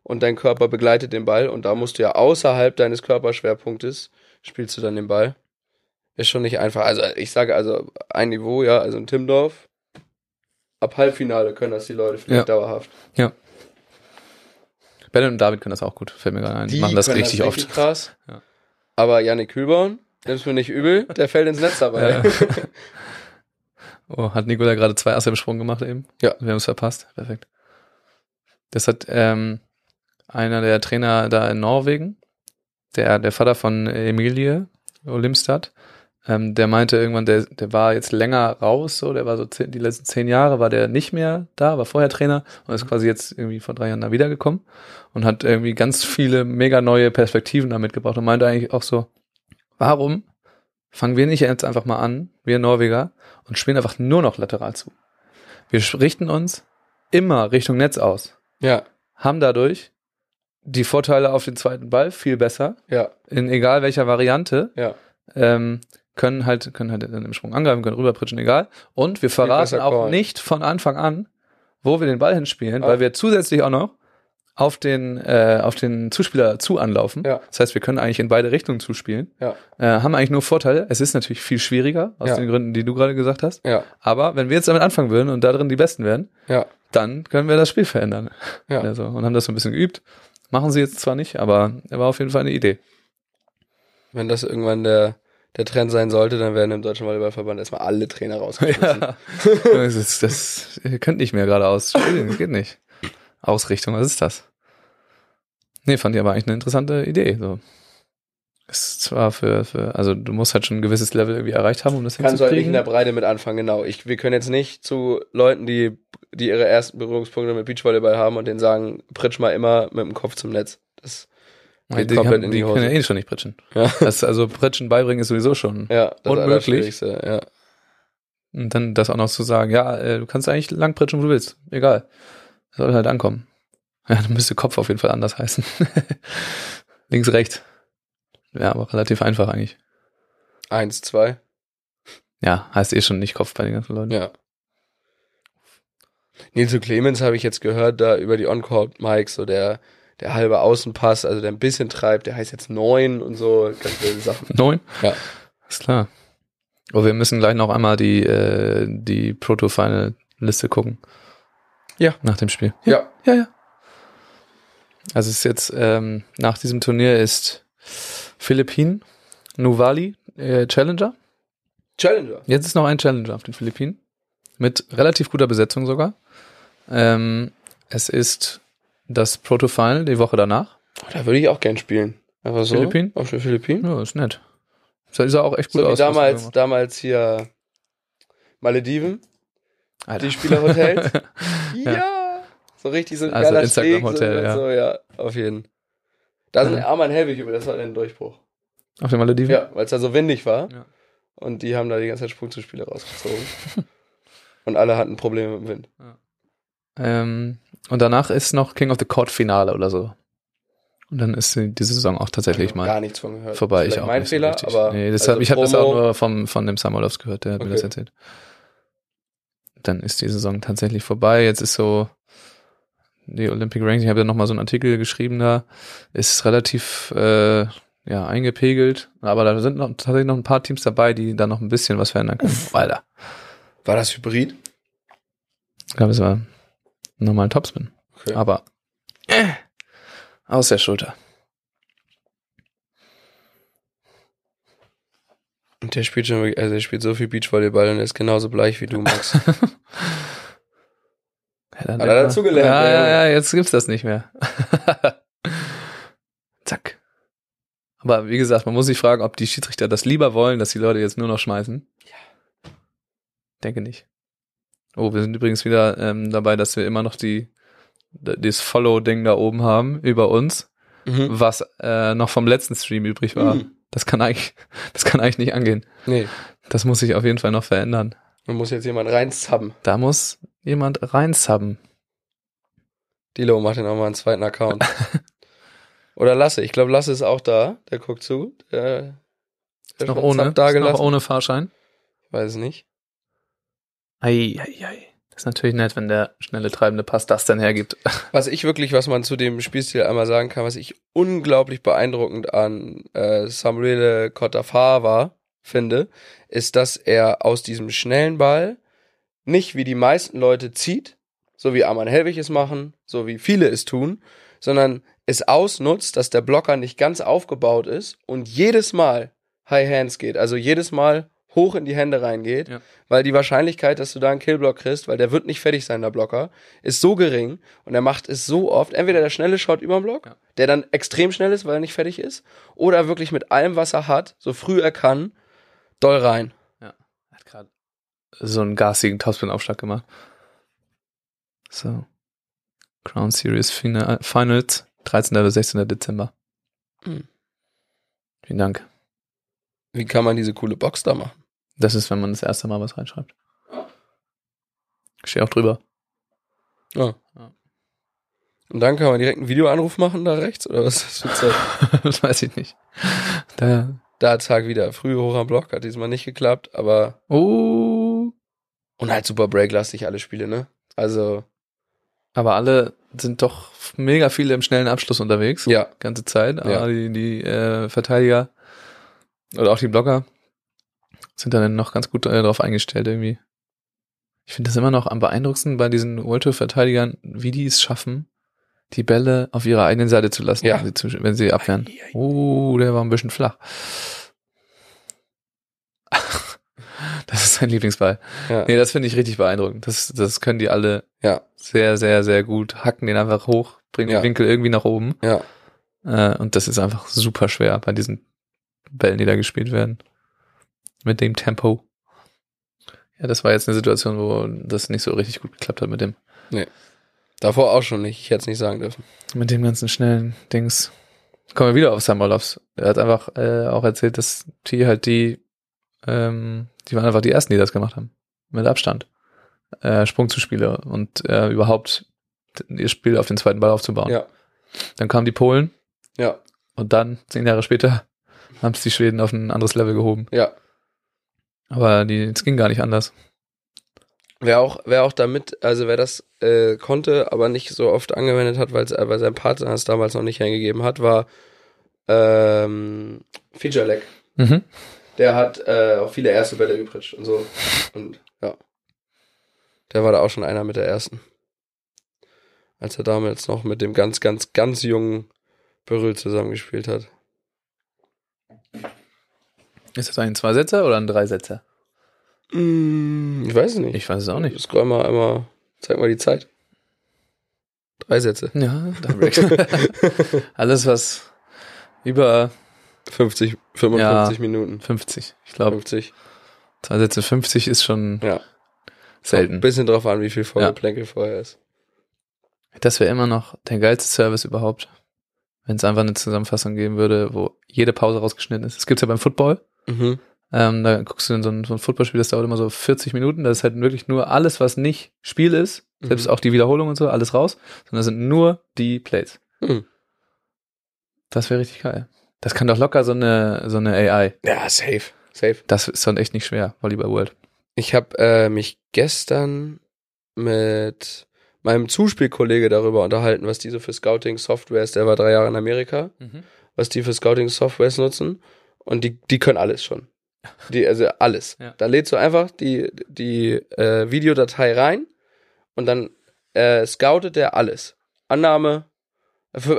Und dein Körper begleitet den Ball. Und da musst du ja außerhalb deines Körperschwerpunktes spielst du dann den Ball. Ist schon nicht einfach. Also ich sage also ein Niveau, ja, also in Timdorf. Ab Halbfinale können das die Leute vielleicht dauerhaft. Ben und David können das auch gut, fällt mir gerade ein. Die machen das richtig oft. krass. Ja. Aber Yannick Kühlbaum, nimm's mir nicht übel, der fällt ins Netz dabei. Ja. Oh, hat Nikola gerade zwei Asse im Sprung gemacht eben? Ja. Wir haben es verpasst. Perfekt. Das hat ähm, einer der Trainer da in Norwegen, der, der Vater von Emilie Olimstad, ähm, der meinte irgendwann, der, der war jetzt länger raus, so, der war so zehn, die letzten zehn Jahre war der nicht mehr da, war vorher Trainer und ist quasi jetzt irgendwie vor drei Jahren da wiedergekommen und hat irgendwie ganz viele mega neue Perspektiven damit gebracht und meinte eigentlich auch so, warum fangen wir nicht jetzt einfach mal an, wir Norweger, und spielen einfach nur noch lateral zu. Wir richten uns immer Richtung Netz aus, ja, haben dadurch die Vorteile auf den zweiten Ball viel besser, ja, in egal welcher Variante, ja. ähm, können halt, können halt dann im Sprung angreifen, können rüberpritschen, egal. Und wir verraten auch callen. nicht von Anfang an, wo wir den Ball hinspielen, Ah. weil wir zusätzlich auch noch auf den, äh, auf den Zuspieler zu anlaufen. Ja. Das heißt, wir können eigentlich in beide Richtungen zuspielen. Ja. Äh, haben eigentlich nur Vorteile. Es ist natürlich viel schwieriger, aus Ja. den Gründen, die du gerade gesagt hast. Ja, Aber wenn wir jetzt damit anfangen würden und da drin die Besten werden, ja, dann können wir das Spiel verändern. Ja. Also, und haben das so ein bisschen geübt. Machen sie jetzt zwar nicht, aber er war auf jeden Fall eine Idee. wenn das irgendwann der, der Trend sein sollte, dann werden im Deutschen Volleyballverband erstmal alle Trainer rausgeschmissen. Ja. das, ist, das ihr könnt nicht mehr geradeaus spielen, das geht nicht. Ausrichtung, was ist das? Nee, fand ich aber eigentlich eine interessante Idee. So. Ist zwar für, für, also du musst halt schon ein gewisses Level irgendwie erreicht haben, um das Kannst du halt nicht in der Breite mit anfangen, genau. Ich, wir können jetzt nicht zu Leuten, die, die ihre ersten Berührungspunkte mit Beachvolleyball haben und denen sagen, pritsch mal immer mit dem Kopf zum Netz. Das die, geht die, komplett haben, in die die können ja Hose. eh schon nicht pritschen. Ja, Das, also Pritschen beibringen ist sowieso schon. ja das Unmöglich. Ja. Und dann das auch noch zu sagen, ja, äh, du kannst eigentlich lang pritschen, wo du willst. Egal. Soll halt ankommen. Ja, dann müsste Kopf auf jeden Fall anders heißen. Links, rechts. Ja, aber relativ einfach eigentlich. Eins, zwei. Ja, heißt eh schon nicht Kopf bei den ganzen Leuten. Ja. Nils Clemens habe ich jetzt gehört, da über die On-Court-Mics, so der, der halbe Außenpass, also der ein bisschen treibt, der heißt jetzt neun und so, ganz wilde Sachen. Neun? Ja. Ist klar. Aber wir müssen gleich noch einmal die, äh, die Proto-Final-Liste gucken. Ja. Nach dem Spiel. Ja. Ja, ja. Also es ist jetzt, ähm, nach diesem Turnier ist Philippinen, Nuvali, äh, Challenger. Challenger. Jetzt ist noch ein Challenger auf den Philippinen. Mit relativ guter Besetzung sogar. Ähm, es ist das Proto-Final die Woche danach. Oh, da würde ich auch gern spielen. Aber so. Philippinen? Auf den Philippinen. Ja, ist nett. Das sah auch echt gut So wie aus. er damals, damals hier Malediven. Alter. die Spielerhotels. Ja. ja. So richtig so ein Also geiler Instagram-Hotel, Steg, so, ja. So, ja, auf jeden. Da sind Ja. Arman Helwig über, das war ein Durchbruch. Auf den Malediven? Ja, weil es da so windig war. Ja. Und die haben da die ganze Zeit Sprungzuspiele rausgezogen. und alle hatten Probleme mit dem Wind. Ähm, und danach ist noch King of the Court Finale oder so. Und dann ist die, die Saison auch tatsächlich mal Gar nichts von gehört. vorbei. Vielleicht Ich auch mein nicht Fehler, richtig. aber. nee, das also hab, ich habe das auch nur vom, von dem Samulovs gehört, der hat mir Okay. das erzählt. Dann ist die Saison tatsächlich vorbei. Jetzt ist so die Olympic Ranking, ich habe ja noch mal so einen Artikel geschrieben da, ist relativ äh, ja eingepegelt, aber da sind noch, tatsächlich noch ein paar Teams dabei, die da noch ein bisschen was verändern können. Alter. War das Hybrid? Ich glaube, es war nochmal ein Topspin. Okay. Aber äh, aus der Schulter. Und der spielt schon, also der spielt so viel Beachvolleyball und er ist genauso bleich wie du, Max. Ja, Hat er dazugelernt, Ja, ja, ja, jetzt gibt's das nicht mehr. Zack. Aber wie gesagt, man muss sich fragen, ob die Schiedsrichter das lieber wollen, dass die Leute jetzt nur noch schmeißen. Ja. Denke nicht. Oh, wir sind übrigens wieder ähm, dabei, dass wir immer noch die das Follow-Ding da oben haben über uns, Mhm. was äh, noch vom letzten Stream übrig war. Mhm. Das kann eigentlich, das kann eigentlich nicht angehen. Nee, Das muss sich auf jeden Fall noch verändern. man muss jetzt jemand reinsubben. Da muss jemand reinsubben. Dilo macht den auch mal einen zweiten Account. Oder Lasse. Ich glaube, Lasse ist auch da. Der guckt zu. Der, der Ist noch ohne, ist noch ohne Fahrschein. Weiß es nicht. Ei, ei, ei. Das ist natürlich nett, wenn der schnelle treibende Pass das dann hergibt. Was ich wirklich, was man zu dem Spielstil einmal sagen kann, was ich unglaublich beeindruckend an äh, Samuele Kotafava finde, ist, dass er aus diesem schnellen Ball nicht wie die meisten Leute zieht, so wie Arman Helwig es machen, so wie viele es tun, sondern es ausnutzt, dass der Blocker nicht ganz aufgebaut ist und jedes Mal High Hands geht, also jedes Mal hoch in die Hände reingeht, Ja. weil die Wahrscheinlichkeit, dass du da einen Killblock kriegst, weil der wird nicht fertig sein, der Blocker, ist so gering und er macht es so oft, entweder der schnelle Shot über den Block, Ja. der dann extrem schnell ist, weil er nicht fertig ist, oder wirklich mit allem, was er hat, so früh er kann, doll rein. So einen garstigen Topspin-Aufschlag gemacht. So. Crown Series Fina- Finals, 13. bis 16. Dezember. Mhm. Vielen Dank. Wie kann man diese coole Box da machen? Das ist, wenn man das erste Mal was reinschreibt. Steht auch drüber. Ja. Ja. Und dann kann man direkt einen Videoanruf machen da rechts, oder was ist das für Zeit? das weiß ich nicht. Da, Da Tag wieder, früh hoch am Block, hat diesmal nicht geklappt, aber oh. Und halt super breaklastig alle Spiele, ne? Also, Aber alle sind doch mega viele im schnellen Abschluss unterwegs. ja, ganze Zeit. Aber Ja. die, die äh, Verteidiger oder auch die Blocker sind dann noch ganz gut äh, darauf eingestellt irgendwie. Ich finde das immer noch am beeindruckendsten bei diesen World Tour Verteidigern, wie die es schaffen, die Bälle auf ihrer eigenen Seite zu lassen, Ja. wenn, sie zu, wenn sie abwehren. Oh, der war ein bisschen flach. Das ist sein Lieblingsball. ja, Nee, das finde ich richtig beeindruckend. Das, das können die alle ja, sehr, sehr, sehr gut. Hacken den einfach hoch, bringen Ja. den Winkel irgendwie nach oben. ja. Äh, und das ist einfach super schwer bei diesen Bällen, die da gespielt werden. Mit dem Tempo. Ja, das war jetzt eine Situation, wo das nicht so richtig gut geklappt hat mit dem, Davor auch schon nicht, ich hätte es nicht sagen dürfen. mit dem ganzen schnellen Dings. Kommen wir wieder auf Samolovs. Er hat einfach äh, auch erzählt, dass die halt die, ähm, die waren einfach die ersten, die das gemacht haben. Mit Abstand. Äh, Sprungzuspiele und äh, überhaupt ihr Spiel auf den zweiten Ball aufzubauen. Ja, Dann kamen die Polen, ja, Und dann, zehn Jahre später, haben es die Schweden auf ein anderes Level gehoben. Ja. Aber die, es ging gar nicht anders. Wer auch, wer auch damit, also wer das äh, konnte, aber nicht so oft angewendet hat, weil weil sein Partner es damals noch nicht eingegeben hat, war ähm, Feature Leg. Mhm. Der hat äh, auch viele erste Bälle gepritscht und so. Und ja. Der war da auch schon einer mit der ersten. Als er damals noch mit dem ganz, ganz, ganz jungen Berüll zusammengespielt hat. Ist das ein Zweisetzer oder ein Dreisetzer? Mm, ich weiß es nicht. Ich weiß es auch nicht. Scroll mal einmal, zeig mal die Zeit. Drei Sätze. Ja. Alles, was über 50, 55 Minuten. 50, ich glaube, 50. zwei Sätze 50 ist schon Ja. selten. Ein bisschen drauf an, wie viel Vorgeplänkel vorher ist. Das wäre immer noch der geilste Service überhaupt. Wenn es einfach eine Zusammenfassung geben würde, wo jede Pause rausgeschnitten ist. Das gibt's ja beim Football. Mhm. Ähm, da guckst du in so ein, so ein Footballspiel, das dauert immer so 40 Minuten. Da ist halt wirklich nur alles, was nicht Spiel ist, selbst Mhm. auch die Wiederholung und so, alles raus, sondern das sind nur die Plays. Mhm. Das wäre richtig geil. Das kann doch locker so eine, so eine AI. Ja, safe. Safe. Das ist dann echt nicht schwer, Volleyball World. Ich habe äh, mich gestern mit meinem Zuspielkollege darüber unterhalten, was die so für Scouting-Softwares, der war drei Jahre in Amerika, was die für Scouting-Softwares nutzen. Und die, die können alles schon. Die, also alles. Ja. Da lädst du einfach die, die äh, Videodatei rein und dann äh, scoutet der alles. Annahme,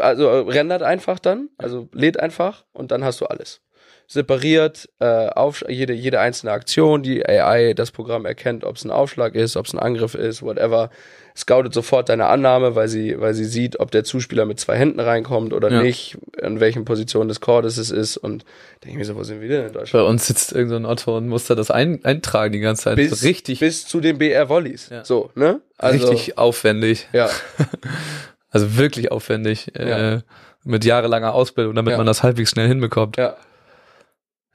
also rendert einfach dann, also lädt einfach und dann hast du alles. Separiert, äh, auf, jede, jede einzelne Aktion, die AI, das Programm erkennt, ob es ein Aufschlag ist, ob es ein Angriff ist, whatever. Scoutet sofort deine Annahme, weil sie, weil sie sieht, ob der Zuspieler mit zwei Händen reinkommt oder Ja. nicht, in welchen Positionen des Chordes es ist und denke ich mir so, wo sind wir denn in Bei Deutschland? uns sitzt irgend so ein Otto und muss da das ein, eintragen die ganze Zeit. Bis, richtig, bis zu den BR-Volleys. Ja. So, ne? Also, richtig aufwendig. Ja, Also wirklich aufwendig. Ja. Äh, mit jahrelanger Ausbildung, damit Ja. man das halbwegs schnell hinbekommt. ja.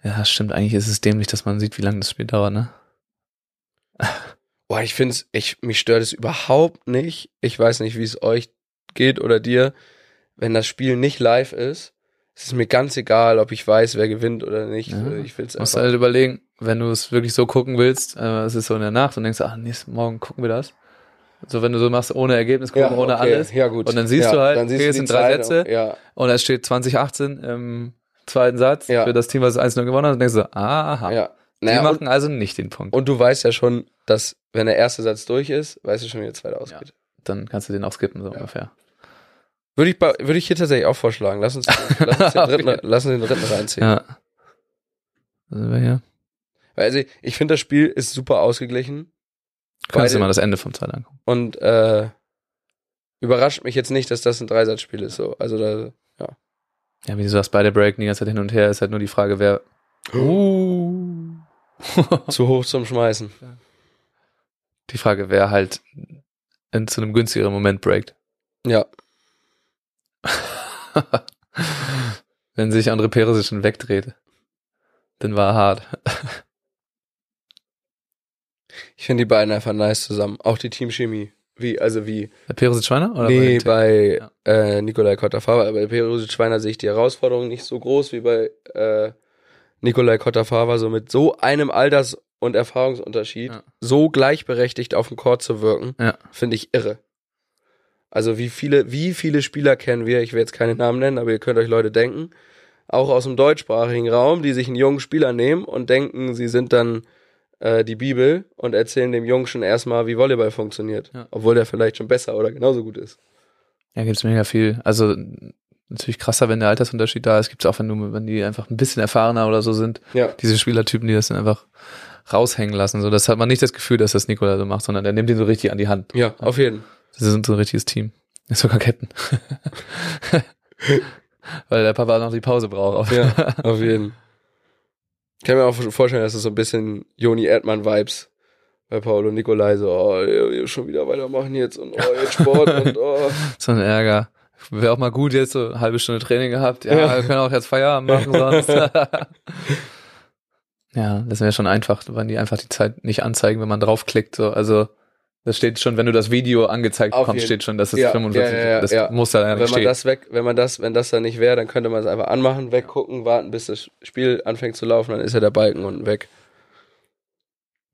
Ja, stimmt. Eigentlich ist es dämlich, dass man sieht, wie lange das Spiel dauert, ne? Boah, ich finde es, ich, mich stört es überhaupt nicht. Ich weiß nicht, wie es euch geht oder dir. Wenn das Spiel nicht live ist, ist es mir ganz egal, ob ich weiß, wer gewinnt oder nicht. Ja. Ich will es Musst einfach. halt überlegen, wenn du es wirklich so gucken willst, äh, es ist so in der Nacht und denkst, ach, nächsten Morgen gucken wir das. So, wenn du so machst, ohne Ergebnis, gucken, ohne okay, alles. Ja, gut. Und dann siehst ja, du halt, dann siehst okay, es die sind drei Zeit Sätze. und- Ja, Und es steht 2018 im zweiten Satz Ja. für das Team, was 1-0 gewonnen hat. Und denkst du, aha, ja. die Naja, und, machen also nicht den Punkt. und du weißt ja schon, dass, wenn der erste Satz durch ist, weißt du schon, wie der zweite ausgeht. Dann kannst du den auch skippen, so Ja. ungefähr. Würde ich, bei- würde ich hier tatsächlich auch vorschlagen. Lass uns, lass uns, den, dritten, Okay. lass uns den dritten reinziehen. Ja. Da sind wir hier. Weil Also, ich finde, das Spiel ist super ausgeglichen. Du kannst dir mal das Ende vom Zeit angucken. Und äh, überrascht mich jetzt nicht, dass das ein Dreisatzspiel ist. So. Also da, Ja, wie du sagst, beide breaken die ganze Zeit hin und her. Ist halt nur die Frage, wer. Uh. zu hoch zum Schmeißen. die Frage, wer halt in, zu einem günstigeren Moment breakt. Ja. Wenn sich André Perez schon wegdreht, dann war er hart. Ich finde die beiden einfach nice zusammen. Auch die Teamchemie. Wie, also wie. Der Perez Schweiner? Oder nee, bei bei Ja. äh, Nikolai Kotter-Fava. Bei Perosic Schweiner sehe ich die Herausforderung nicht so groß wie bei äh, Nikolai Kotter-Fava. So mit so einem Alters- und Erfahrungsunterschied Ja. so gleichberechtigt auf dem Court zu wirken, Ja. finde ich irre. Also wie viele, wie viele Spieler kennen wir, ich will jetzt keine Namen nennen, aber ihr könnt euch Leute denken, auch aus dem deutschsprachigen Raum, die sich einen jungen Spieler nehmen und denken, sie sind dann äh, die Bibel und erzählen dem Jungen schon erstmal, wie Volleyball funktioniert. Ja. Obwohl der vielleicht schon besser oder genauso gut ist. Ja, gibt's mega viel. Also natürlich krasser, wenn der Altersunterschied da ist. Gibt's auch, wenn du, wenn die einfach ein bisschen erfahrener oder so sind. Ja. Diese Spielertypen, die das dann einfach raushängen lassen. So, das hat man nicht das Gefühl, dass das Nikola so macht, sondern der nimmt ihn so richtig an die Hand. Ja, auf jeden. Das sind so ein richtiges Team. Ist sogar Ketten. Weil der Papa noch die Pause braucht. Ja, auf jeden. Ich kann mir auch vorstellen, dass es so ein bisschen Joni Erdmann-Vibes bei Paolo Nicolai so, oh, schon wieder weitermachen jetzt und oh, jetzt Sport und oh. so ein Ärger. Wäre auch mal gut jetzt so eine halbe Stunde Training gehabt. Ja, Ja. wir können auch jetzt Feierabend machen sonst. ja, das wäre schon einfach, wenn die einfach die Zeit nicht anzeigen, wenn man draufklickt. So. Also Das steht schon, wenn du das Video angezeigt Auf bekommst, steht schon, dass es Ja, 45 ja, ja, Das ja. muss da ja wenn man stehen. das weg, wenn man das, wenn das da nicht wäre, dann könnte man es einfach anmachen, weggucken, warten, bis das Spiel anfängt zu laufen, dann ist ja der Balken unten weg.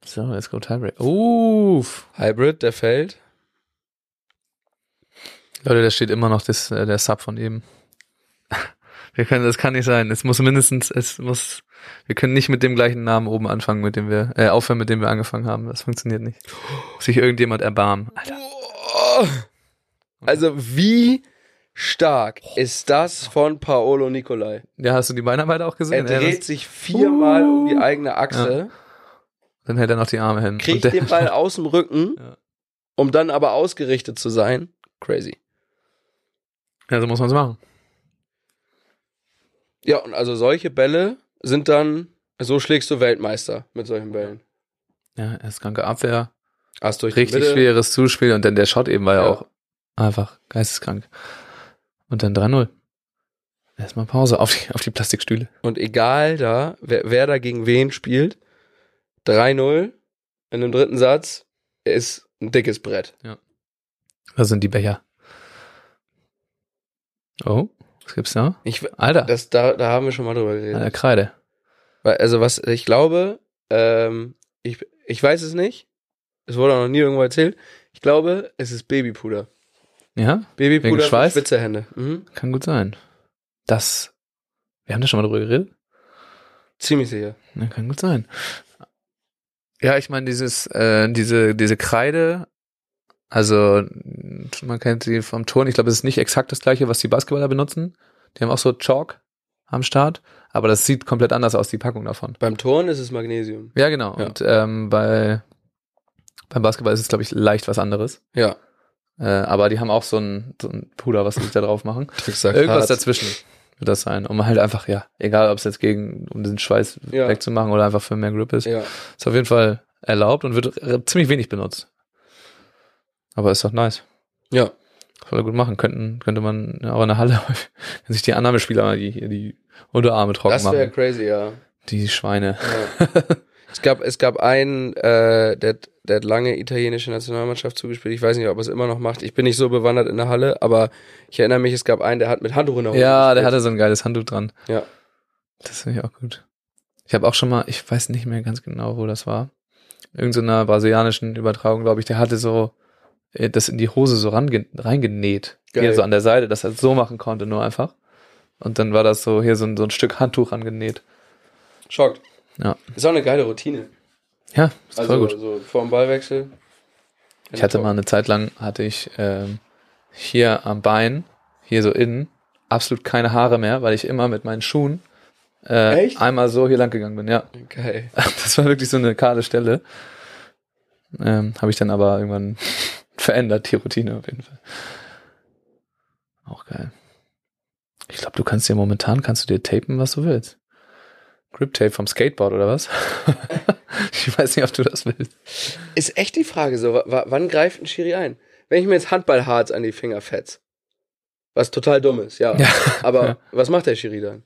So, let's go Tiebreak. Uff. Hybrid, der fällt. Leute, da steht immer noch das, äh, der Sub von eben. Wir können, das kann nicht sein. Es muss mindestens, es muss, wir können nicht mit dem gleichen Namen oben anfangen, mit dem wir, äh, aufhören, mit dem wir angefangen haben. Das funktioniert nicht. Muss sich irgendjemand erbarmen. Alter. Also wie stark ist das von Paolo Nicolai? Ja, hast du die Beinarbeit auch Er gesehen? Ja, dreht sich viermal um die eigene Achse, dann hält er noch die Arme hin. kriegt den Ball aus dem Rücken, Ja. um dann aber ausgerichtet zu sein. Crazy. Ja, so muss man es machen. Ja, und also solche Bälle sind dann, so schlägst du Weltmeister mit solchen Bällen. Ja, erst kranke Abwehr, Hast durch richtig Mitte. schweres Zuspiel und dann der Shot eben war ja, Ja. auch einfach geisteskrank. Und dann 3-0. Erstmal Pause auf die, auf die Plastikstühle. Und egal da, wer, wer da gegen wen spielt, 3-0 in dem dritten Satz ist ein dickes Brett. Was sind die Becher? Oh, was gibt's da? Ich, Alter, das, da, da haben wir schon mal drüber geredet. eine Kreide. Also was, ich glaube, ähm, ich, ich weiß es nicht. Es wurde auch noch nie irgendwo erzählt. Ich glaube, es ist Babypuder. Ja, Babypuder für? Schwitzerhände. Mhm. kann gut sein. Das, wir haben da schon mal drüber geredet? Ziemlich sicher. Ja, kann gut sein. Ja, ich meine, dieses, äh, diese, diese Kreide, also man kennt sie vom Turn, ich glaube, es ist nicht exakt das gleiche, was die Basketballer benutzen. Die haben auch so Chalk am Start, aber das sieht komplett anders aus, die Packung davon. Beim Turn ist es Magnesium. Ja, genau. Ja. Und ähm, bei beim Basketball ist es, glaube ich, leicht was anderes. Ja. Äh, aber die haben auch so ein, so ein Puder, was sie sich da drauf machen. Irgendwas dazwischen wird das sein. Um halt einfach, ja, egal ob es jetzt gegen, um diesen Schweiß Ja. wegzumachen oder einfach für mehr Grip ist. Ja. Ist auf jeden Fall erlaubt und wird ziemlich wenig benutzt. Aber ist doch nice. Ja. Soll er gut machen. Könnten, könnte man auch in der Halle, wenn sich die Annahmespieler die, die Unterarme trocken Das wäre machen. crazy, ja. Die Schweine. ja. es gab, es gab einen, äh, der, der hat lange italienische Nationalmannschaft zugespielt. Ich weiß nicht, ob er es immer noch macht. Ich bin nicht so bewandert in der Halle, aber ich erinnere mich, es gab einen, der hat mit Handtuch in der Hose Ja, der hatte so ein geiles Handtuch dran. Ja. Das finde ich auch gut. Ich habe auch schon mal, ich weiß nicht mehr ganz genau, wo das war. Irgend so einer brasilianischen Übertragung, glaube ich, der hatte so das in die Hose so reingenäht. Geil. Hier so an der Seite, dass er es so machen konnte, nur einfach. Und dann war das so hier so ein, so ein Stück Handtuch rangenäht. Schockt. Ja. Ist auch eine geile Routine. Ja, ist Also voll gut. so vor dem Ballwechsel. Ich hatte mal eine Zeit lang, hatte ich ähm, hier am Bein, hier so innen, absolut keine Haare mehr, weil ich immer mit meinen Schuhen äh, Echt? einmal so hier lang gegangen bin, ja. Geil. Das war wirklich so eine kahle Stelle. Ähm, Habe ich dann aber irgendwann verändert, die Routine auf jeden Fall. Auch geil. Ich glaube, du kannst dir momentan, kannst du dir tapen, was du willst. Grip Tape vom Skateboard oder was? ich weiß nicht, ob du das willst. Ist echt die Frage so, wa- wa- wann greift ein Schiri ein? Wenn ich mir jetzt Handballharz an die Finger fetz, was total dumm ist, ja. Ja. Aber Ja. was macht der Schiri dann?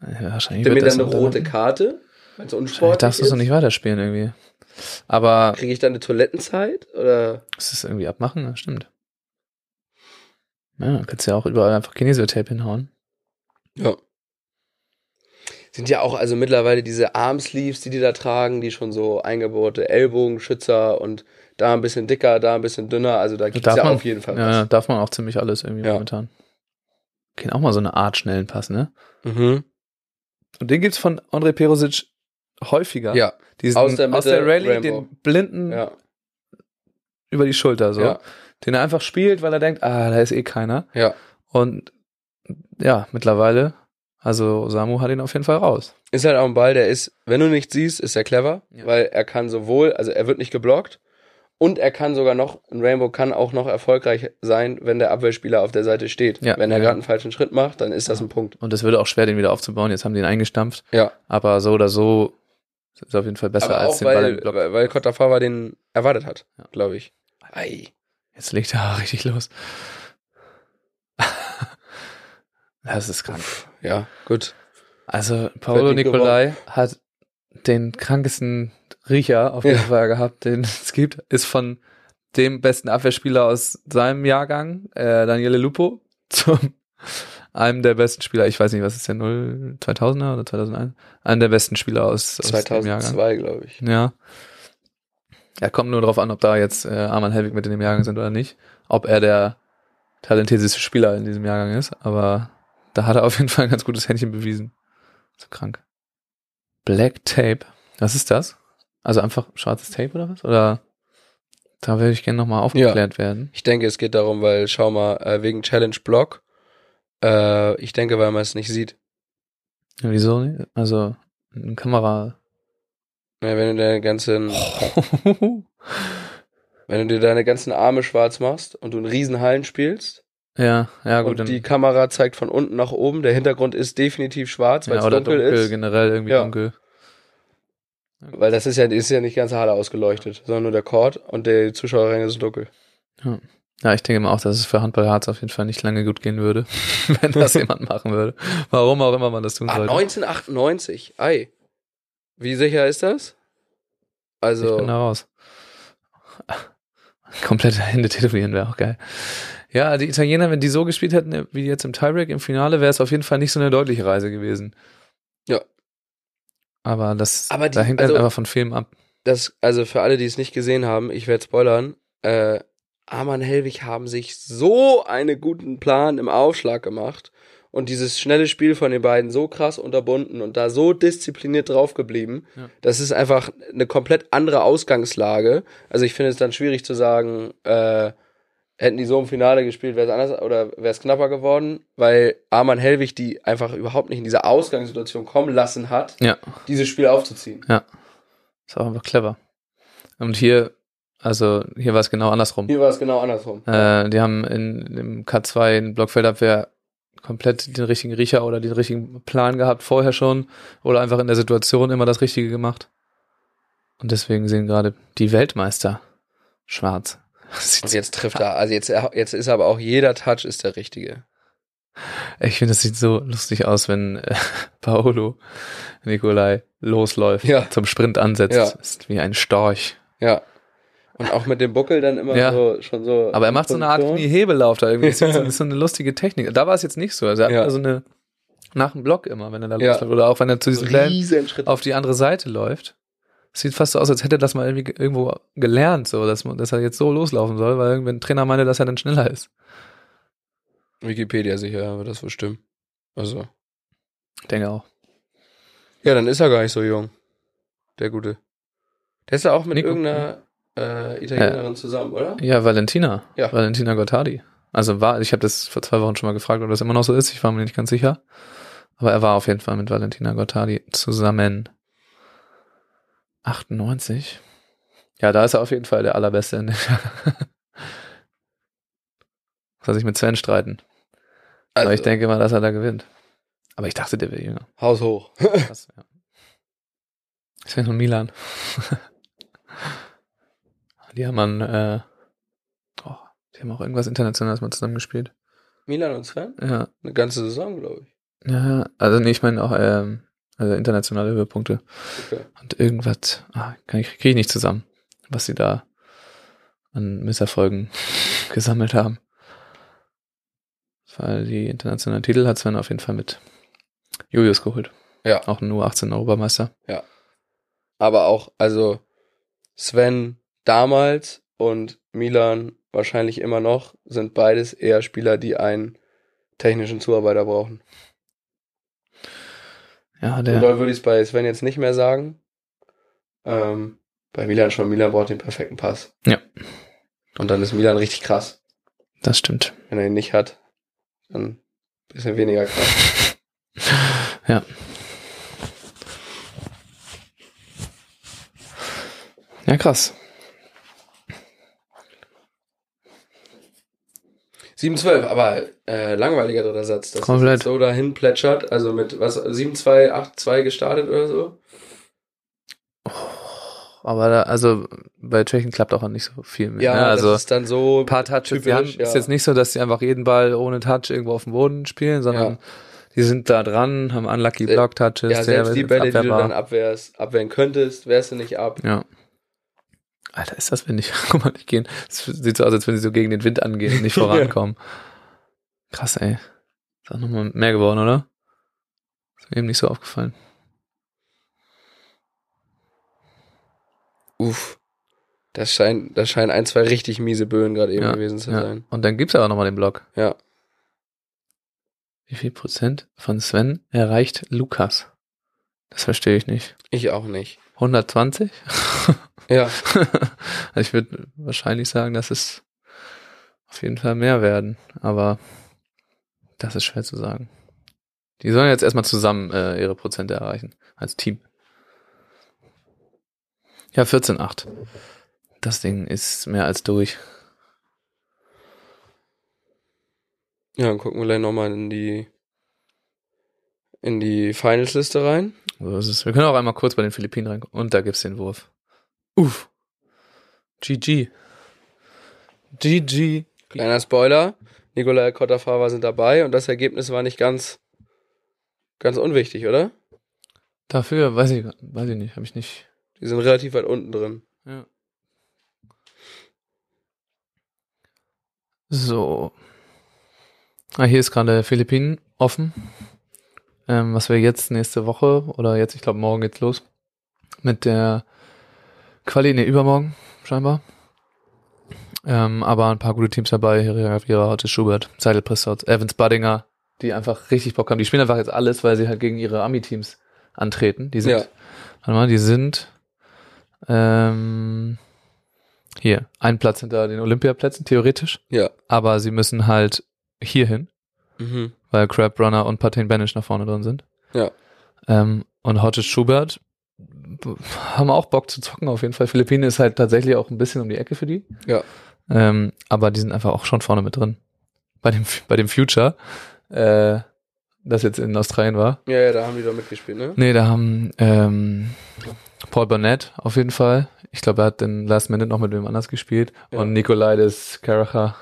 Ja, wahrscheinlich Gibt er mir dann eine rote Karte? Wenn es unsportlich darfst du es noch nicht weiterspielen irgendwie. Aber Kriege ich dann eine Toilettenzeit? Oder? ist irgendwie abmachen, ja, stimmt. Ja, kannst ja auch überall einfach Kinesiotape hinhauen. Ja. Sind ja auch also mittlerweile diese Armsleeves, die die da tragen, die schon so eingebaute Ellbogenschützer und da ein bisschen dicker, da ein bisschen dünner. Also da gibt es ja man- auf jeden Fall Ja, was. darf man auch ziemlich alles irgendwie Ja. momentan. Kennt auch mal so eine Art schnellen Pass, ne? Mhm. Und den gibt's von André Perosic häufiger. Ja, Diesen, aus der Mitte, Rallye, Rainbow. den blinden ja, über die Schulter so. ja, Den er einfach spielt, weil er denkt, ah, da ist eh keiner. ja. Und ja, mittlerweile, also Samu hat ihn auf jeden Fall raus. Ist halt auch ein Ball, der ist, wenn du nicht siehst, ist er clever, Ja. weil er kann sowohl, also er wird nicht geblockt und er kann sogar noch, ein Rainbow kann auch noch erfolgreich sein, wenn der Abwehrspieler auf der Seite steht. Ja. Wenn er gerade einen falschen Schritt macht, dann ist das ein Punkt. Und es würde auch schwer, den wieder aufzubauen. Jetzt haben die ihn eingestampft. Ja, Aber so oder so ist auf jeden Fall besser aber als auch den Ball weil, Block. weil, weil Kotafava den erwartet hat, Ja. glaube ich. Ei. Jetzt legt er richtig los. das ist krank. Ja, gut. Also Paolo Nicolai hat den krankesten Riecher auf jeden Ja. Fall gehabt, den es gibt, ist von dem besten Abwehrspieler aus seinem Jahrgang, äh, Daniele Lupo, zum einem der besten Spieler, ich weiß nicht, was ist der, 0, 2000er oder 2001? Einem der besten Spieler aus, aus dem Jahrgang. 2002, glaube ich. Ja. Ja, kommt nur drauf an, ob da jetzt äh, Arman Helwig mit in dem Jahrgang sind oder nicht. Ob er der talentierteste Spieler in diesem Jahrgang ist. Aber da hat er auf jeden Fall ein ganz gutes Händchen bewiesen. So krank. Black Tape. Was ist das? Also einfach schwarzes Tape oder was? Oder da würde ich gerne nochmal aufgeklärt werden. Ich denke, es geht darum, weil, schau mal, äh, wegen Challenge Block, äh, ich denke, weil man es nicht sieht. Ja, wieso nicht? Also eine Kamera. Ja, wenn du deine ganzen, wenn du dir deine ganzen Arme schwarz machst und du einen riesen Hallen spielst ja, ja gut. und die Kamera zeigt von unten nach oben, der Hintergrund ist definitiv schwarz, weil ja, es dunkel, dunkel, ist. generell irgendwie Ja. dunkel. Weil das ist ja, ist ja nicht ganz Halle ausgeleuchtet, sondern nur der Court und die Zuschauerränge sind dunkel. Ja, ich denke mal auch, dass es für Handball Harz auf jeden Fall nicht lange gut gehen würde, wenn das jemand machen würde. Warum auch immer man das tun Ah, sollte. 1998, ei. Wie sicher ist das? Ich Also, bin da raus. Komplette Hände tätowieren wäre auch geil. Ja, die Italiener, wenn die so gespielt hätten wie jetzt im Tiebreak im Finale, wäre es auf jeden Fall nicht so eine deutliche Reise gewesen. Ja. Aber das Aber die- da hängt also- halt einfach von Film ab. das, also für alle, die es nicht gesehen haben, ich werde spoilern, äh, Arman Helwig haben sich so einen guten Plan im Aufschlag gemacht und dieses schnelle Spiel von den beiden so krass unterbunden und da so diszipliniert drauf geblieben. Ja. Das ist einfach eine komplett andere Ausgangslage. Also ich finde es dann schwierig zu sagen, äh, hätten die so im Finale gespielt, wäre es anders oder wäre es knapper geworden, weil Arman Helwig die einfach überhaupt nicht in diese Ausgangssituation kommen lassen hat, Ja, dieses Spiel aufzuziehen. ist auch einfach clever. Und hier, also hier war es genau andersrum. Hier war es genau andersrum. Äh, die haben in im K2 in Blockfeldabwehr komplett den richtigen Riecher oder den richtigen Plan gehabt vorher schon oder einfach in der Situation immer das Richtige gemacht. Und deswegen sehen gerade die Weltmeister schwarz. Und jetzt trifft er, also jetzt, jetzt ist aber auch jeder Touch ist der richtige. Ich finde, das sieht so lustig aus, wenn äh, Paolo Nikolai losläuft, Ja. zum Sprint ansetzt. Ja. Ist wie ein Storch. Ja. Und auch mit dem Buckel dann immer Ja. so, schon so. Aber er macht so eine Art Position. Kniehebellauf da irgendwie. Das ist so, das ist so eine lustige Technik. Da war es jetzt nicht so. Also er hat Ja. so eine nach dem Block immer, wenn er da Ja. losläuft. Oder auch wenn er zu diesen kleinen auf die andere Seite läuft. Sieht fast so aus, als hätte er das mal irgendwie irgendwo gelernt, so, dass, man, dass er jetzt so loslaufen soll, weil irgendwann ein Trainer meinte, dass er dann schneller ist. Wikipedia sicher, aber das wohl stimmen. Also. Ich denke auch. Ja, dann ist er gar nicht so jung. Der Gute. Der ist ja auch mit Nico. irgendeiner äh, Italienerin zusammen, oder? Ja, Valentina. Ja. Valentina Gottardi. Also war, ich habe das vor zwei Wochen schon mal gefragt, ob das immer noch so ist. Ich war mir nicht ganz sicher. Aber er war auf jeden Fall mit Valentina Gottardi zusammen. 98. Ja, da ist er auf jeden Fall der allerbeste. In der Soll sich mit Sven streiten. Aber ich denke mal, dass er da gewinnt. Aber ich dachte, der wäre jünger. Haus hoch. Krass, ja. Sven und Milan. die haben man, äh, oh, die haben auch irgendwas Internationales mal zusammengespielt. Milan und Sven? Ja, Eine ganze Saison, glaube ich. ja, also nee, ich meine auch, ähm, also internationale Höhepunkte. Okay. Und irgendwas, ah, kann ich, kriege ich nicht zusammen, was sie da an Misserfolgen gesammelt haben. Weil die internationalen Titel hat Sven auf jeden Fall mit Julius geholt. Ja. Auch nur 18 Europameister. Aber auch, also Sven damals und Milan wahrscheinlich immer noch sind beides eher Spieler, die einen technischen Zuarbeiter brauchen. Ja, der, würde ich es bei Sven jetzt nicht mehr sagen. Ähm, bei Milan schon. Milan braucht den perfekten Pass. Ja. Und dann ist Milan richtig krass. das stimmt. Wenn er ihn nicht hat, dann ein bisschen weniger krass. Ja. Ja, krass. 7-12, aber äh, langweiliger dritter Satz. Das Komplett. so dahin plätschert. Also mit was 7-2, 8-2 gestartet oder so. Aber da, also bei Tschechien klappt auch nicht so viel mehr. Ja, ne? Also das ist dann so ein paar Touches. typisch, haben, ja. Ist jetzt nicht so, dass sie einfach jeden Ball ohne Touch irgendwo auf dem Boden spielen, sondern Ja. Die sind da dran, haben unlucky Block Touches. Ja, selbst die Bälle, die du dann abwehrst, abwehren könntest, wehrst du nicht ab. Ja. Alter, ist das, wenn nicht, guck mal, nicht gehen. Es sieht so aus, als wenn sie so gegen den Wind angehen und nicht vorankommen. Krass, ey. Ist auch nochmal mehr geworden, oder? Ist mir eben nicht so aufgefallen. Uff. Das scheint, das scheinen ein, zwei richtig miese Böen gerade eben Ja, gewesen zu Ja. sein. Und dann gibt's aber nochmal den Block. Ja. Wie viel Prozent von Sven erreicht Lukas? Das verstehe ich nicht. Ich auch nicht. 120? Ja. ich würde wahrscheinlich sagen, dass es auf jeden Fall mehr werden, aber das ist schwer zu sagen. Die sollen jetzt erstmal zusammen äh, ihre Prozente erreichen, als Team. Ja, 14,8. Das Ding ist mehr als durch. Ja, dann gucken wir gleich nochmal in die in die Finals-Liste rein. So ist es. Wir können auch einmal kurz bei den Philippinen reingucken. Und da gibt's den Wurf. Uff. GG. GG. Kleiner Spoiler. Nikolai Kotterfahrer sind dabei und das Ergebnis war nicht ganz, ganz unwichtig, oder? Dafür, weiß ich, weiß ich nicht, habe ich nicht. Die sind relativ weit unten drin. Ja. So. Ah, hier ist gerade Philippinen offen. Ähm, was wir jetzt nächste Woche oder jetzt, ich glaube morgen geht's los mit der Quali, ne, übermorgen scheinbar. Ähm, aber ein paar gute Teams dabei, Herrera, Otis Schubert, Seidel Pressort, Evans Buddinger, die einfach richtig Bock haben. Die spielen einfach jetzt alles, weil sie halt gegen ihre Ami-Teams antreten. Die sind, Ja. warte mal, die sind ähm, hier, ein Platz hinter den Olympiaplätzen, theoretisch. Ja. Aber sie müssen halt hier hin, Mhm. Weil Crab Runner und Patain Banish nach vorne drin sind. Ja. Ähm, und Hodges Schubert haben auch Bock zu zocken auf jeden Fall. Philippinen ist halt tatsächlich auch ein bisschen um die Ecke für die. Ja. Ähm, aber die sind einfach auch schon vorne mit drin. Bei dem, bei dem Future, äh, das jetzt in Australien war. Ja, ja, da haben die doch mitgespielt, ne? Nee, da haben ähm, Paul Burnett auf jeden Fall. Ich glaube, er hat den Last Minute noch mit wem anders gespielt. Ja. Und Nikolaides Karacha,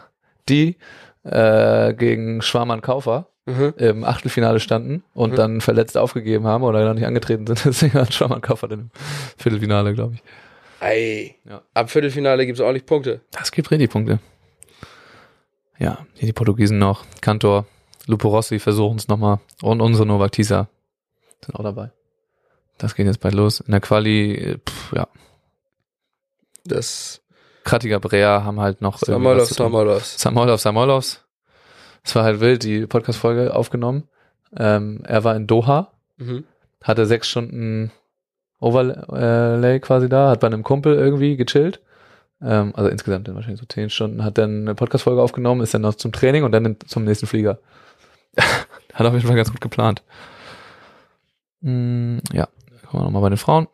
die äh, gegen Schwarmann Kaufer Mhm. im Achtelfinale standen und Mhm. dann verletzt aufgegeben haben oder noch nicht angetreten sind. Deswegen hat Schwarmann Kaufer dann im Viertelfinale, glaube ich. Ey. Ja. Ab Viertelfinale gibt's ordentlich Punkte. Das gibt richtig Punkte. Ja, hier die Portugiesen noch. Kantor, Lupo Rossi versuchen es nochmal. Und unsere Novak Tisa sind auch dabei. Das geht jetzt bald los. In der Quali, pff, ja, Das Kratiger Brea haben halt noch irgendwie Samolos, was zu tun. Samolos. Samoylov, Samoylovs. Es war halt wild, die Podcast-Folge aufgenommen. Ähm, er war in Doha, Mhm. hatte sechs Stunden Overlay quasi da, hat bei einem Kumpel irgendwie gechillt. Ähm, also insgesamt dann wahrscheinlich so zehn Stunden, hat dann eine Podcast-Folge aufgenommen, ist dann noch zum Training und dann zum nächsten Flieger. hat auf jeden Fall ganz gut geplant. Mm, ja, kommen wir nochmal bei den Frauen.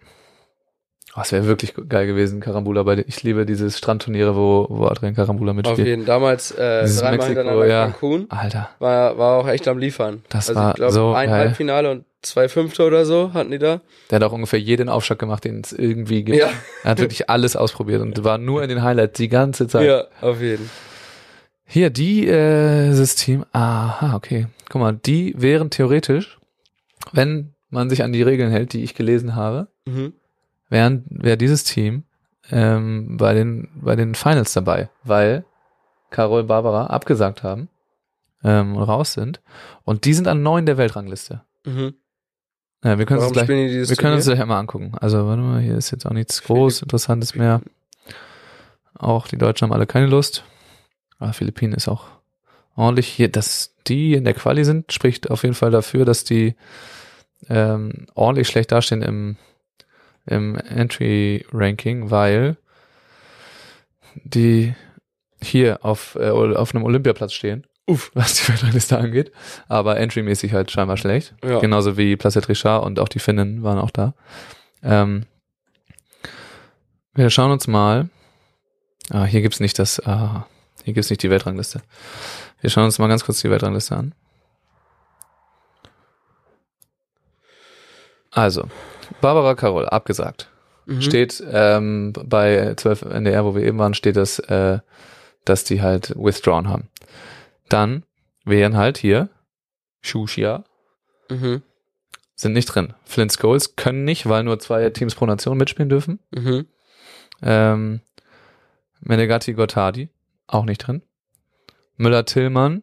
Oh, es wäre wirklich geil gewesen, Karambula bei ich liebe dieses Strandturniere, wo, wo Adrian Karambula Auf mitspielt. jeden Damals äh, Dieses dreimal Mexiko, hintereinander ja. Cancun. Alter, War, war auch echt am Liefern. Das also war ich glaube, so ein geil. Halbfinale und zwei Fünfte oder so hatten die da. der hat auch ungefähr jeden Aufschlag gemacht, den es irgendwie gibt. Ja, Er hat wirklich alles ausprobiert und war nur in den Highlights die ganze Zeit. ja, auf jeden. Hier, die äh, System. Aha, okay. Guck mal, die wären theoretisch, wenn man sich an die Regeln hält, die ich gelesen habe, Mhm. Wären wäre dieses Team ähm, bei den bei den Finals dabei, weil Carol und Barbara abgesagt haben ähm, und raus sind und die sind an neun der Weltrangliste. Mhm. Ja, wir können uns Warum gleich die dieses Wir können uns gleich mal angucken. Also, warte mal, hier ist jetzt auch nichts groß Interessantes mehr. Auch die Deutschen haben alle keine Lust. Aber Philippinen ist auch ordentlich hier. Dass die in der Quali sind, spricht auf jeden Fall dafür, dass die ähm, ordentlich schlecht dastehen im, im Entry-Ranking, weil die hier auf, äh, auf einem Olympiaplatz stehen. Uff, was die Weltrangliste angeht. Aber entry-mäßig halt scheinbar schlecht. Ja. Genauso wie Placet Richard und auch die Finnen waren auch da. Ähm, wir schauen uns mal. Ah, hier gibt's nicht das. Ah, hier gibt's nicht die Weltrangliste. Wir schauen uns mal ganz kurz die Weltrangliste an. Also, Barbara Carol, abgesagt. Mhm. Steht ähm, bei 12 NDR, wo wir eben waren, steht das, äh, dass die halt withdrawn haben. Dann wären halt hier Shushia, Mhm. sind nicht drin. Flint Scholes können nicht, weil nur zwei Teams pro Nation mitspielen dürfen. Mhm. Ähm, Menegatti Gottardi, auch nicht drin. Müller-Tillmann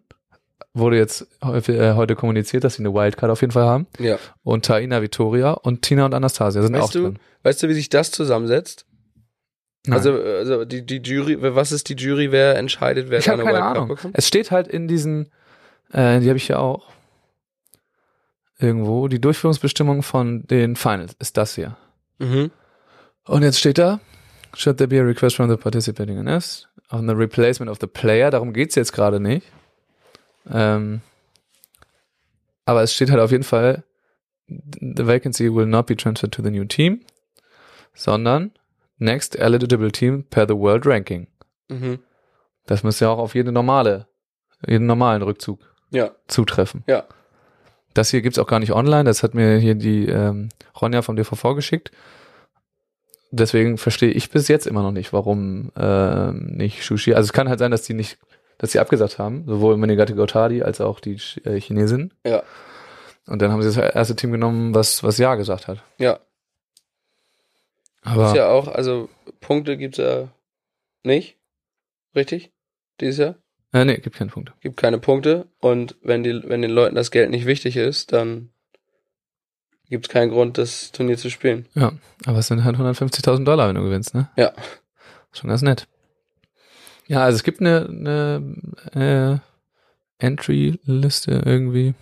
wurde jetzt äh, heute kommuniziert, dass sie eine Wildcard auf jeden Fall haben. Ja. Und Taina Vittoria und Tina und Anastasia sind Weißt auch du, drin. weißt du, wie sich das zusammensetzt? Nein. Also, also die, die Jury, was ist die Jury, wer entscheidet, wer ich habe eine keine Wildcard Ahnung. bekommt? Es steht halt in diesen, äh, die habe ich ja auch irgendwo, die Durchführungsbestimmung von den Finals ist das hier. Mhm. Und jetzt steht da, should there be a request from the participating NFs on the replacement of the player, darum geht's jetzt gerade nicht. Ähm, aber es steht halt auf jeden Fall, the vacancy will not be transferred to the new team, sondern next eligible team per the world ranking. Mhm. Das müsste ja auch auf jede normale, jeden normalen Rückzug Ja, zutreffen. ja. Das hier gibt's auch gar nicht online, das hat mir hier die ähm, Ronja vom DVV geschickt. Deswegen verstehe ich bis jetzt immer noch nicht, warum ähm, nicht Sushi. Also es kann halt sein, dass die nicht, dass sie abgesagt haben, sowohl Menegatti Gautadi als auch die äh, Chinesin. Ja. Und dann haben sie das erste Team genommen, was was ja gesagt hat. Ja. Aber Ist ja auch, also Punkte gibt's ja nicht. Richtig? Dieses Jahr? äh, nee, gibt keine Punkte. Gibt keine Punkte. Und wenn die, wenn den Leuten das Geld nicht wichtig ist, dann gibt's keinen Grund, das Turnier zu spielen. Ja, aber es sind halt 150.000 Dollar, wenn du gewinnst, ne? Ja. Schon ganz nett. Ja, also es gibt eine, eine äh, Entry-Liste irgendwie.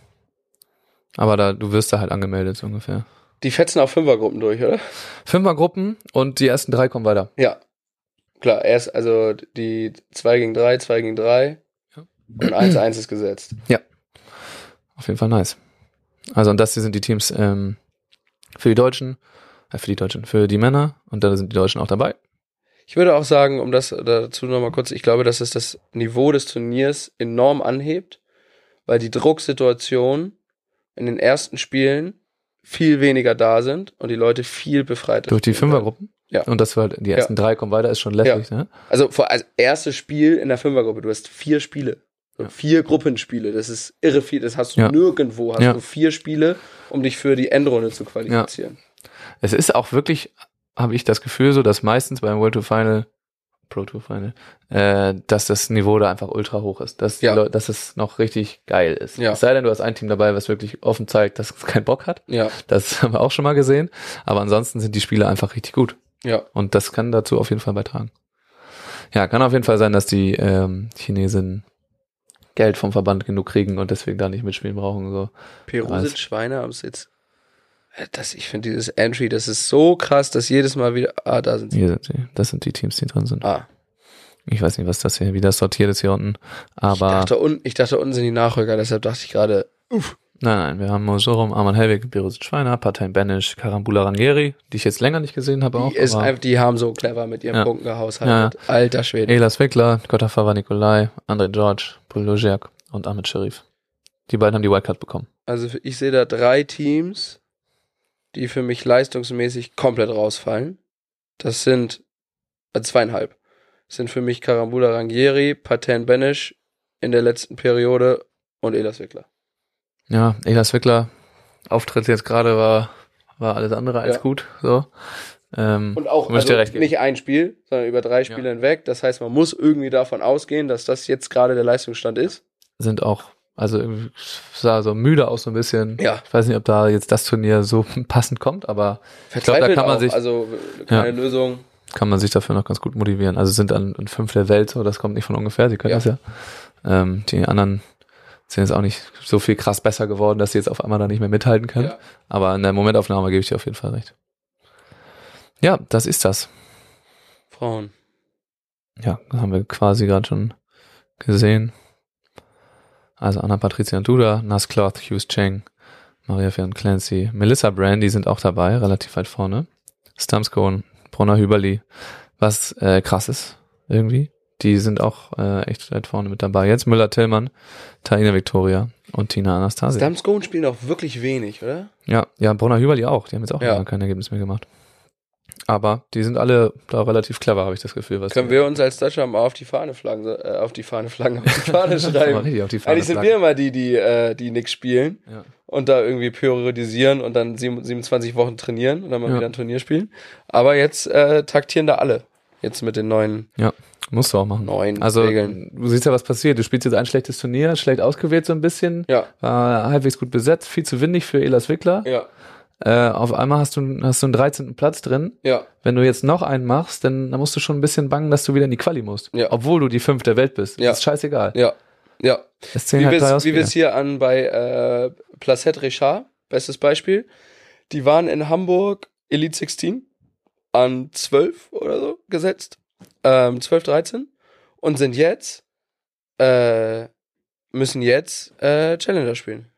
Aber da, du wirst da halt angemeldet, so ungefähr. Die fetzen auf Fünfergruppen durch, oder? Fünfergruppen und die ersten drei kommen weiter. Ja. Klar, erst, also die 2 gegen 3, 2 gegen 3 Ja. und 1-1 ist gesetzt. Auf jeden Fall nice. Also und das hier sind die Teams ähm, für die Deutschen, äh, für die Deutschen, für die Männer und da sind die Deutschen auch dabei. Ich würde auch sagen, um das dazu nochmal kurz, ich glaube, dass es das Niveau des Turniers enorm anhebt, weil die Drucksituation in den ersten Spielen viel weniger da sind und die Leute viel befreiter Durch die. Fünfergruppen. Ja. Und das war die ersten drei kommen weiter, ist schon lässig, ne? Also vor als erstes Spiel in der Fünfergruppe, du hast vier Spiele. So Ja. Vier Gruppenspiele, das ist irre viel, das hast du Ja. nirgendwo, hast Ja. du vier Spiele, um dich für die Endrunde zu qualifizieren. Es ist auch wirklich, habe ich das Gefühl, so, dass meistens beim World Tour Final, Pro Tour Final, äh, dass das Niveau da einfach ultra hoch ist. Dass, Ja. dass es noch richtig geil ist. Ja. Es sei denn, du hast ein Team dabei, was wirklich offen zeigt, dass es keinen Bock hat. Ja, Das haben wir auch schon mal gesehen. Aber ansonsten sind die Spiele einfach richtig gut. ja, Und das kann dazu auf jeden Fall beitragen. Ja, kann auf jeden Fall sein, dass die ähm, Chinesen Geld vom Verband genug kriegen und deswegen da nicht mitspielen brauchen. So. Perusic, Weiß. Schweine, aber es jetzt. äh, Das, ich finde dieses Entry, das ist so krass, dass jedes Mal wieder. Ah, da sind sie. Hier sind sie. Das sind die Teams, die drin sind. Ah. Ich weiß nicht, was das hier, wie das sortiert ist hier unten. Ich Aber dachte, un, ich dachte, unten sind die Nachrücker, deshalb dachte ich gerade, nein, nein, wir haben Mosorum, Arman Helwig, Berusit Schweiner, Parteien Benisch, Karambula Rangeri, die ich jetzt länger nicht gesehen habe auch. die, ist einfach, die haben so clever mit ihren Ja. Punkten gehaushaltet. Alter Schwede. Elas Wickler, Gottafava Nikolai, André George, Paul Logiak und Ahmed Sharif. Die beiden haben die Wildcard bekommen. Also ich sehe da drei Teams, die für mich leistungsmäßig komplett rausfallen. Das sind äh, zweieinhalb. Das sind für mich Karambula Rangieri, Paten Benisch in der letzten Periode und Elas Wickler. Ja, Elas Wickler, Auftritt jetzt gerade war, war alles andere als Ja. gut, so. Ähm, Und auch also nicht ein Spiel, sondern über drei Spiele hinweg. Das heißt, man muss irgendwie davon ausgehen, dass das jetzt gerade der Leistungsstand ist. sind auch, also sah so müde aus so ein bisschen. Ja. Ich weiß nicht, ob da jetzt das Turnier so passend kommt, aber glaub, da Verzweifelt kann man auch. sich- also keine Ja. Lösung. kann man sich dafür noch ganz gut motivieren. Also sind an, an fünf der Welt, so das kommt nicht von ungefähr, sie können Ja. das ja. Ähm, die anderen sind jetzt auch nicht so viel krass besser geworden, dass sie jetzt auf einmal da nicht mehr mithalten können. Ja. Aber in der Momentaufnahme gebe ich dir auf jeden Fall recht. Ja, das ist das. Frauen. Ja, haben wir quasi gerade schon gesehen. Also Anna Patricia Duda, Nas Cloth, Hughes Cheng, Maria Fern Clancy, Melissa Brand, die sind auch dabei, relativ weit vorne. Stamskone, Brunner Hüberli, was äh, krass ist, irgendwie. Die sind auch äh, echt weit vorne mit dabei. Jetzt Müller-Tillmann, Taina Victoria und Tina Anastasia. Stamskone spielen auch wirklich wenig, oder? Ja, ja, Brunner Hüberli auch. Die haben jetzt auch Ja. kein Ergebnis mehr gemacht. Aber die sind alle da relativ clever, habe ich das Gefühl. Können wir uns als Deutschland mal auf die Fahne flaggen, äh, auf die Fahne flaggen, auf die Fahne schreiben. auf die Fahne Eigentlich sind wir immer die, die, äh, die nix spielen Ja. und da irgendwie periodisieren und dann sieben- 27 Wochen trainieren und dann mal Ja. wieder ein Turnier spielen. Aber jetzt äh, taktieren da alle. Jetzt mit den neuen, Musst du auch machen. neuen Also, Regeln. du siehst ja, was passiert. Du spielst jetzt ein schlechtes Turnier, schlecht ausgewählt so ein bisschen, Ja, war halbwegs gut besetzt, viel zu windig für Elas Wickler. ja, Äh, auf einmal hast du, hast du einen 13. Platz drin. ja, Wenn du jetzt noch einen machst, dann, dann musst du schon ein bisschen bangen, dass du wieder in die Quali musst. Ja. Obwohl du die fünf der Welt bist. Ja. Das ist scheißegal. ja, ja. Es Wie halt wir es hier an bei äh, Placette Richard, bestes Beispiel. Die waren in Hamburg Elite 16 an 12 oder so gesetzt. Ähm, 12, 13. Und sind jetzt, äh, müssen jetzt äh, Challenger spielen.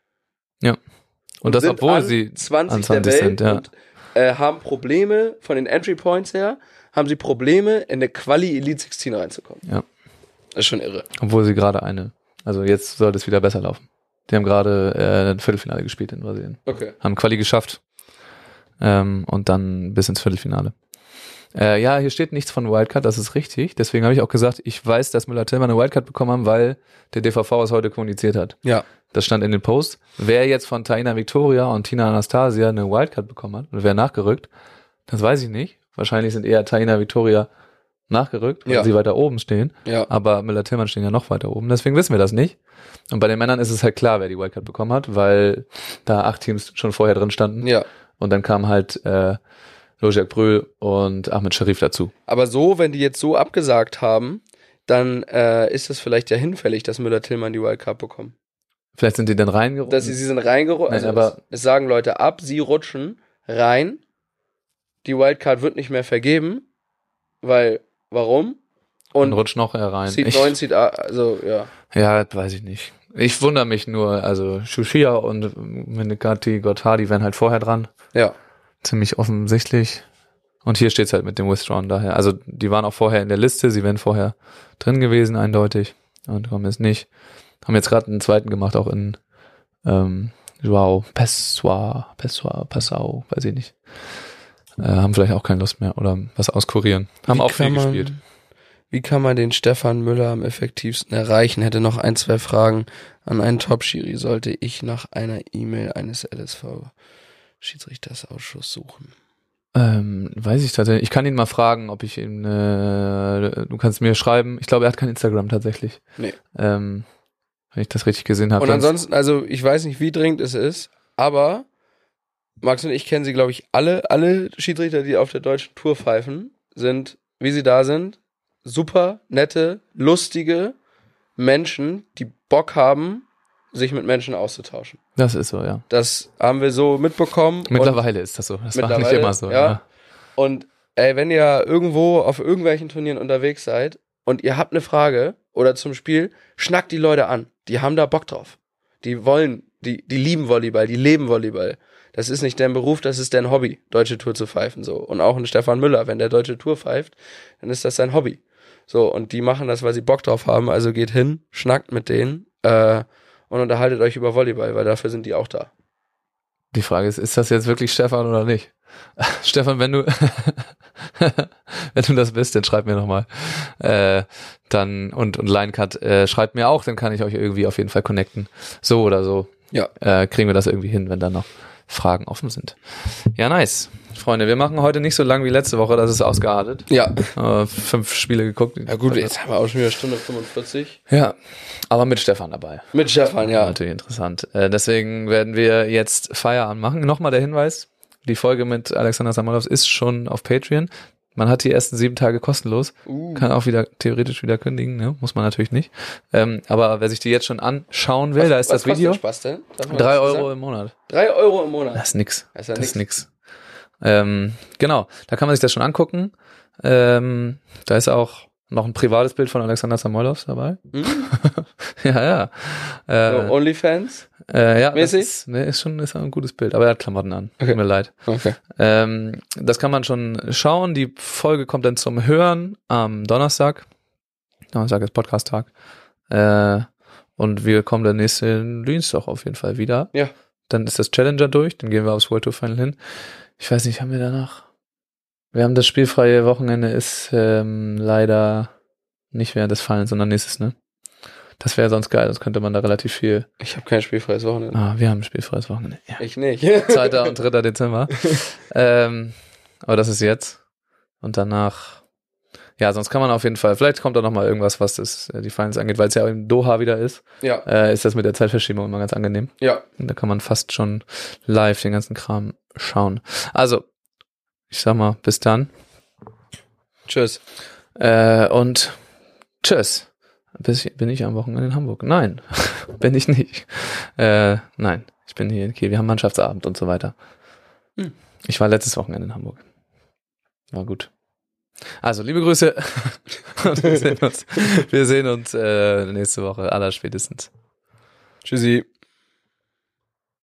Und das, sind obwohl sie 20, an 20 der Welt sind, ja. und äh, haben Probleme von den Entry Points her, haben sie Probleme in eine Quali Elite 16 reinzukommen. Ja. Das ist schon irre. Obwohl sie gerade eine. Also jetzt sollte es wieder besser laufen. Die haben gerade äh, ein Viertelfinale gespielt in Brasilien. Okay. Haben Quali geschafft. Ähm, und dann bis ins Viertelfinale. Äh, ja, hier steht nichts von Wildcard, das ist richtig. Deswegen habe ich auch gesagt, ich weiß, dass Müller-Tillmann eine Wildcard bekommen haben, weil der DVV es heute kommuniziert hat. Ja. Das stand in den Post. Wer jetzt von Taina Victoria und Tina Anastasia eine Wildcard bekommen hat und wer nachgerückt, das weiß ich nicht. Wahrscheinlich sind eher Taina Victoria nachgerückt, weil Ja. sie weiter oben stehen. Ja. Aber Müller-Tillmann stehen ja noch weiter oben. Deswegen wissen wir das nicht. Und bei den Männern ist es halt klar, wer die Wildcard bekommen hat, weil da acht Teams schon vorher drin standen. Ja. Und dann kam halt äh, Lojak Brühl und Ahmed Sharif dazu. Aber so, wenn die jetzt so abgesagt haben, dann äh, ist es vielleicht ja hinfällig, dass Müller-Tillmann die Wildcard bekommen. Vielleicht sind die dann reingerutscht. Dass sie, sie sind reingerutscht. Also aber- es, es sagen Leute ab, sie rutschen rein. Die Wildcard wird nicht mehr vergeben, weil, warum? und Und rutscht noch rein. Seed Ich- 9, Seed 8, also ja. Ja, weiß ich nicht. Ich wundere mich nur, also Shushia und Menegati Gotthardi wären halt vorher dran. Ja. Ziemlich offensichtlich. Und hier steht's halt mit dem Withdrawn daher. Also die waren auch vorher in der Liste, sie wären vorher drin gewesen, eindeutig. Und kommen jetzt nicht. Haben jetzt gerade einen zweiten gemacht, auch in ähm, Joao Pessoa, Pessoa, Passau, weiß ich nicht. Äh, haben vielleicht auch keine Lust mehr oder was auskurieren. Haben Wie auch viel man- gespielt. Wie kann man den Stefan Müller am effektivsten erreichen? Hätte noch ein, zwei Fragen an einen Top-Schiri. Sollte ich nach einer E-Mail eines LSV-Schiedsrichtersausschuss suchen? Ähm, weiß ich tatsächlich. Ich kann ihn mal fragen, ob ich ihn, äh, du kannst mir schreiben. Ich glaube, er hat kein Instagram tatsächlich. Nee. Ähm, wenn ich das richtig gesehen habe. Und ansonsten, also ich weiß nicht, wie dringend es ist, aber Max und ich kennen sie, glaube ich, alle, alle Schiedsrichter, die auf der deutschen Tour pfeifen, sind, wie sie da sind, super nette, lustige Menschen, die Bock haben, sich mit Menschen auszutauschen. Das ist so, ja. Das haben wir so mitbekommen. Mittlerweile ist das so. Das war nicht immer so. ja. Ja. Und ey, wenn ihr irgendwo auf irgendwelchen Turnieren unterwegs seid und ihr habt eine Frage oder zum Spiel, schnackt die Leute an. Die haben da Bock drauf. Die wollen, die, die lieben Volleyball, die leben Volleyball. Das ist nicht deren Beruf, das ist deren Hobby, deutsche Tour zu pfeifen, so. Und auch ein Stefan Müller, wenn der deutsche Tour pfeift, dann ist das sein Hobby. So, und die machen das, weil sie Bock drauf haben, also geht hin, schnackt mit denen, äh, und unterhaltet euch über Volleyball, weil dafür sind die auch da. Die Frage ist, ist das jetzt wirklich Stefan oder nicht? Stefan, wenn du, wenn du das bist, dann schreib mir nochmal. Äh, dann, und, und Linecut, äh, schreibt mir auch, dann kann ich euch irgendwie auf jeden Fall connecten. So oder so. Ja. Äh, kriegen wir das irgendwie hin, wenn da noch Fragen offen sind. Ja, nice. Freunde, wir machen heute nicht so lang wie letzte Woche, das ist ausgeartet. Ja. Äh, fünf Spiele geguckt. Ja gut, jetzt haben wir auch schon wieder Stunde 45. Ja, aber mit Stefan dabei. Mit Stefan, ja. Natürlich interessant. Äh, deswegen werden wir jetzt Feierabend machen. Nochmal der Hinweis, die Folge mit Alexander Samolovs ist schon auf Patreon. Man hat die ersten sieben Tage kostenlos. Uh. Kann auch wieder theoretisch wieder kündigen, ne? muss man natürlich nicht. Ähm, aber wer sich die jetzt schon anschauen will, da ist das was Video. Kostet Spaß denn? Drei das Euro sagen? im Monat. Drei Euro im Monat. Das ist nix. Das ist ja Das ist nix. Ähm, genau, da kann man sich das schon angucken. Ähm, da ist auch noch ein privates Bild von Alexander Samolovs dabei. Hm? ja, ja. Äh, So, Onlyfans? Äh, ja, das Mäßig? ist, nee, ist schon ist ein gutes Bild, aber er hat Klamotten an. Okay. Tut mir leid. Okay. Ähm, das kann man schon schauen. Die Folge kommt dann zum Hören am Donnerstag. Donnerstag ist Podcast-Tag. Äh, und wir kommen dann nächsten Dienstag auf jeden Fall wieder. Ja. Dann ist das Challenger durch, dann gehen wir aufs World Tour Final hin. Ich weiß nicht, haben wir danach? Wir haben das spielfreie Wochenende ist ähm, leider nicht während des Fallens, sondern nächstes, ne? Das wäre sonst geil, sonst könnte man da relativ viel. Ich habe kein spielfreies Wochenende. Ah, wir haben ein spielfreies Wochenende. Ja. Ich nicht. 2. und 3. Dezember. ähm, aber das ist jetzt. Und danach. Ja, sonst kann man auf jeden Fall, vielleicht kommt da noch mal irgendwas, was das, äh, die Finals angeht, weil es ja in Doha wieder ist, ja, äh, ist das mit der Zeitverschiebung immer ganz angenehm. ja. Und da kann man fast schon live den ganzen Kram schauen. Also, ich sag mal, bis dann. Tschüss. Äh, und tschüss. Bin ich am Wochenende in Hamburg? Nein, bin ich nicht. Äh, nein, ich bin hier in Kiel. Wir haben Mannschaftsabend und so weiter. Hm. Ich war letztes Wochenende in Hamburg. War gut. Also, liebe Grüße. Wir sehen uns, wir sehen uns äh, nächste Woche, aller spätestens. Tschüssi.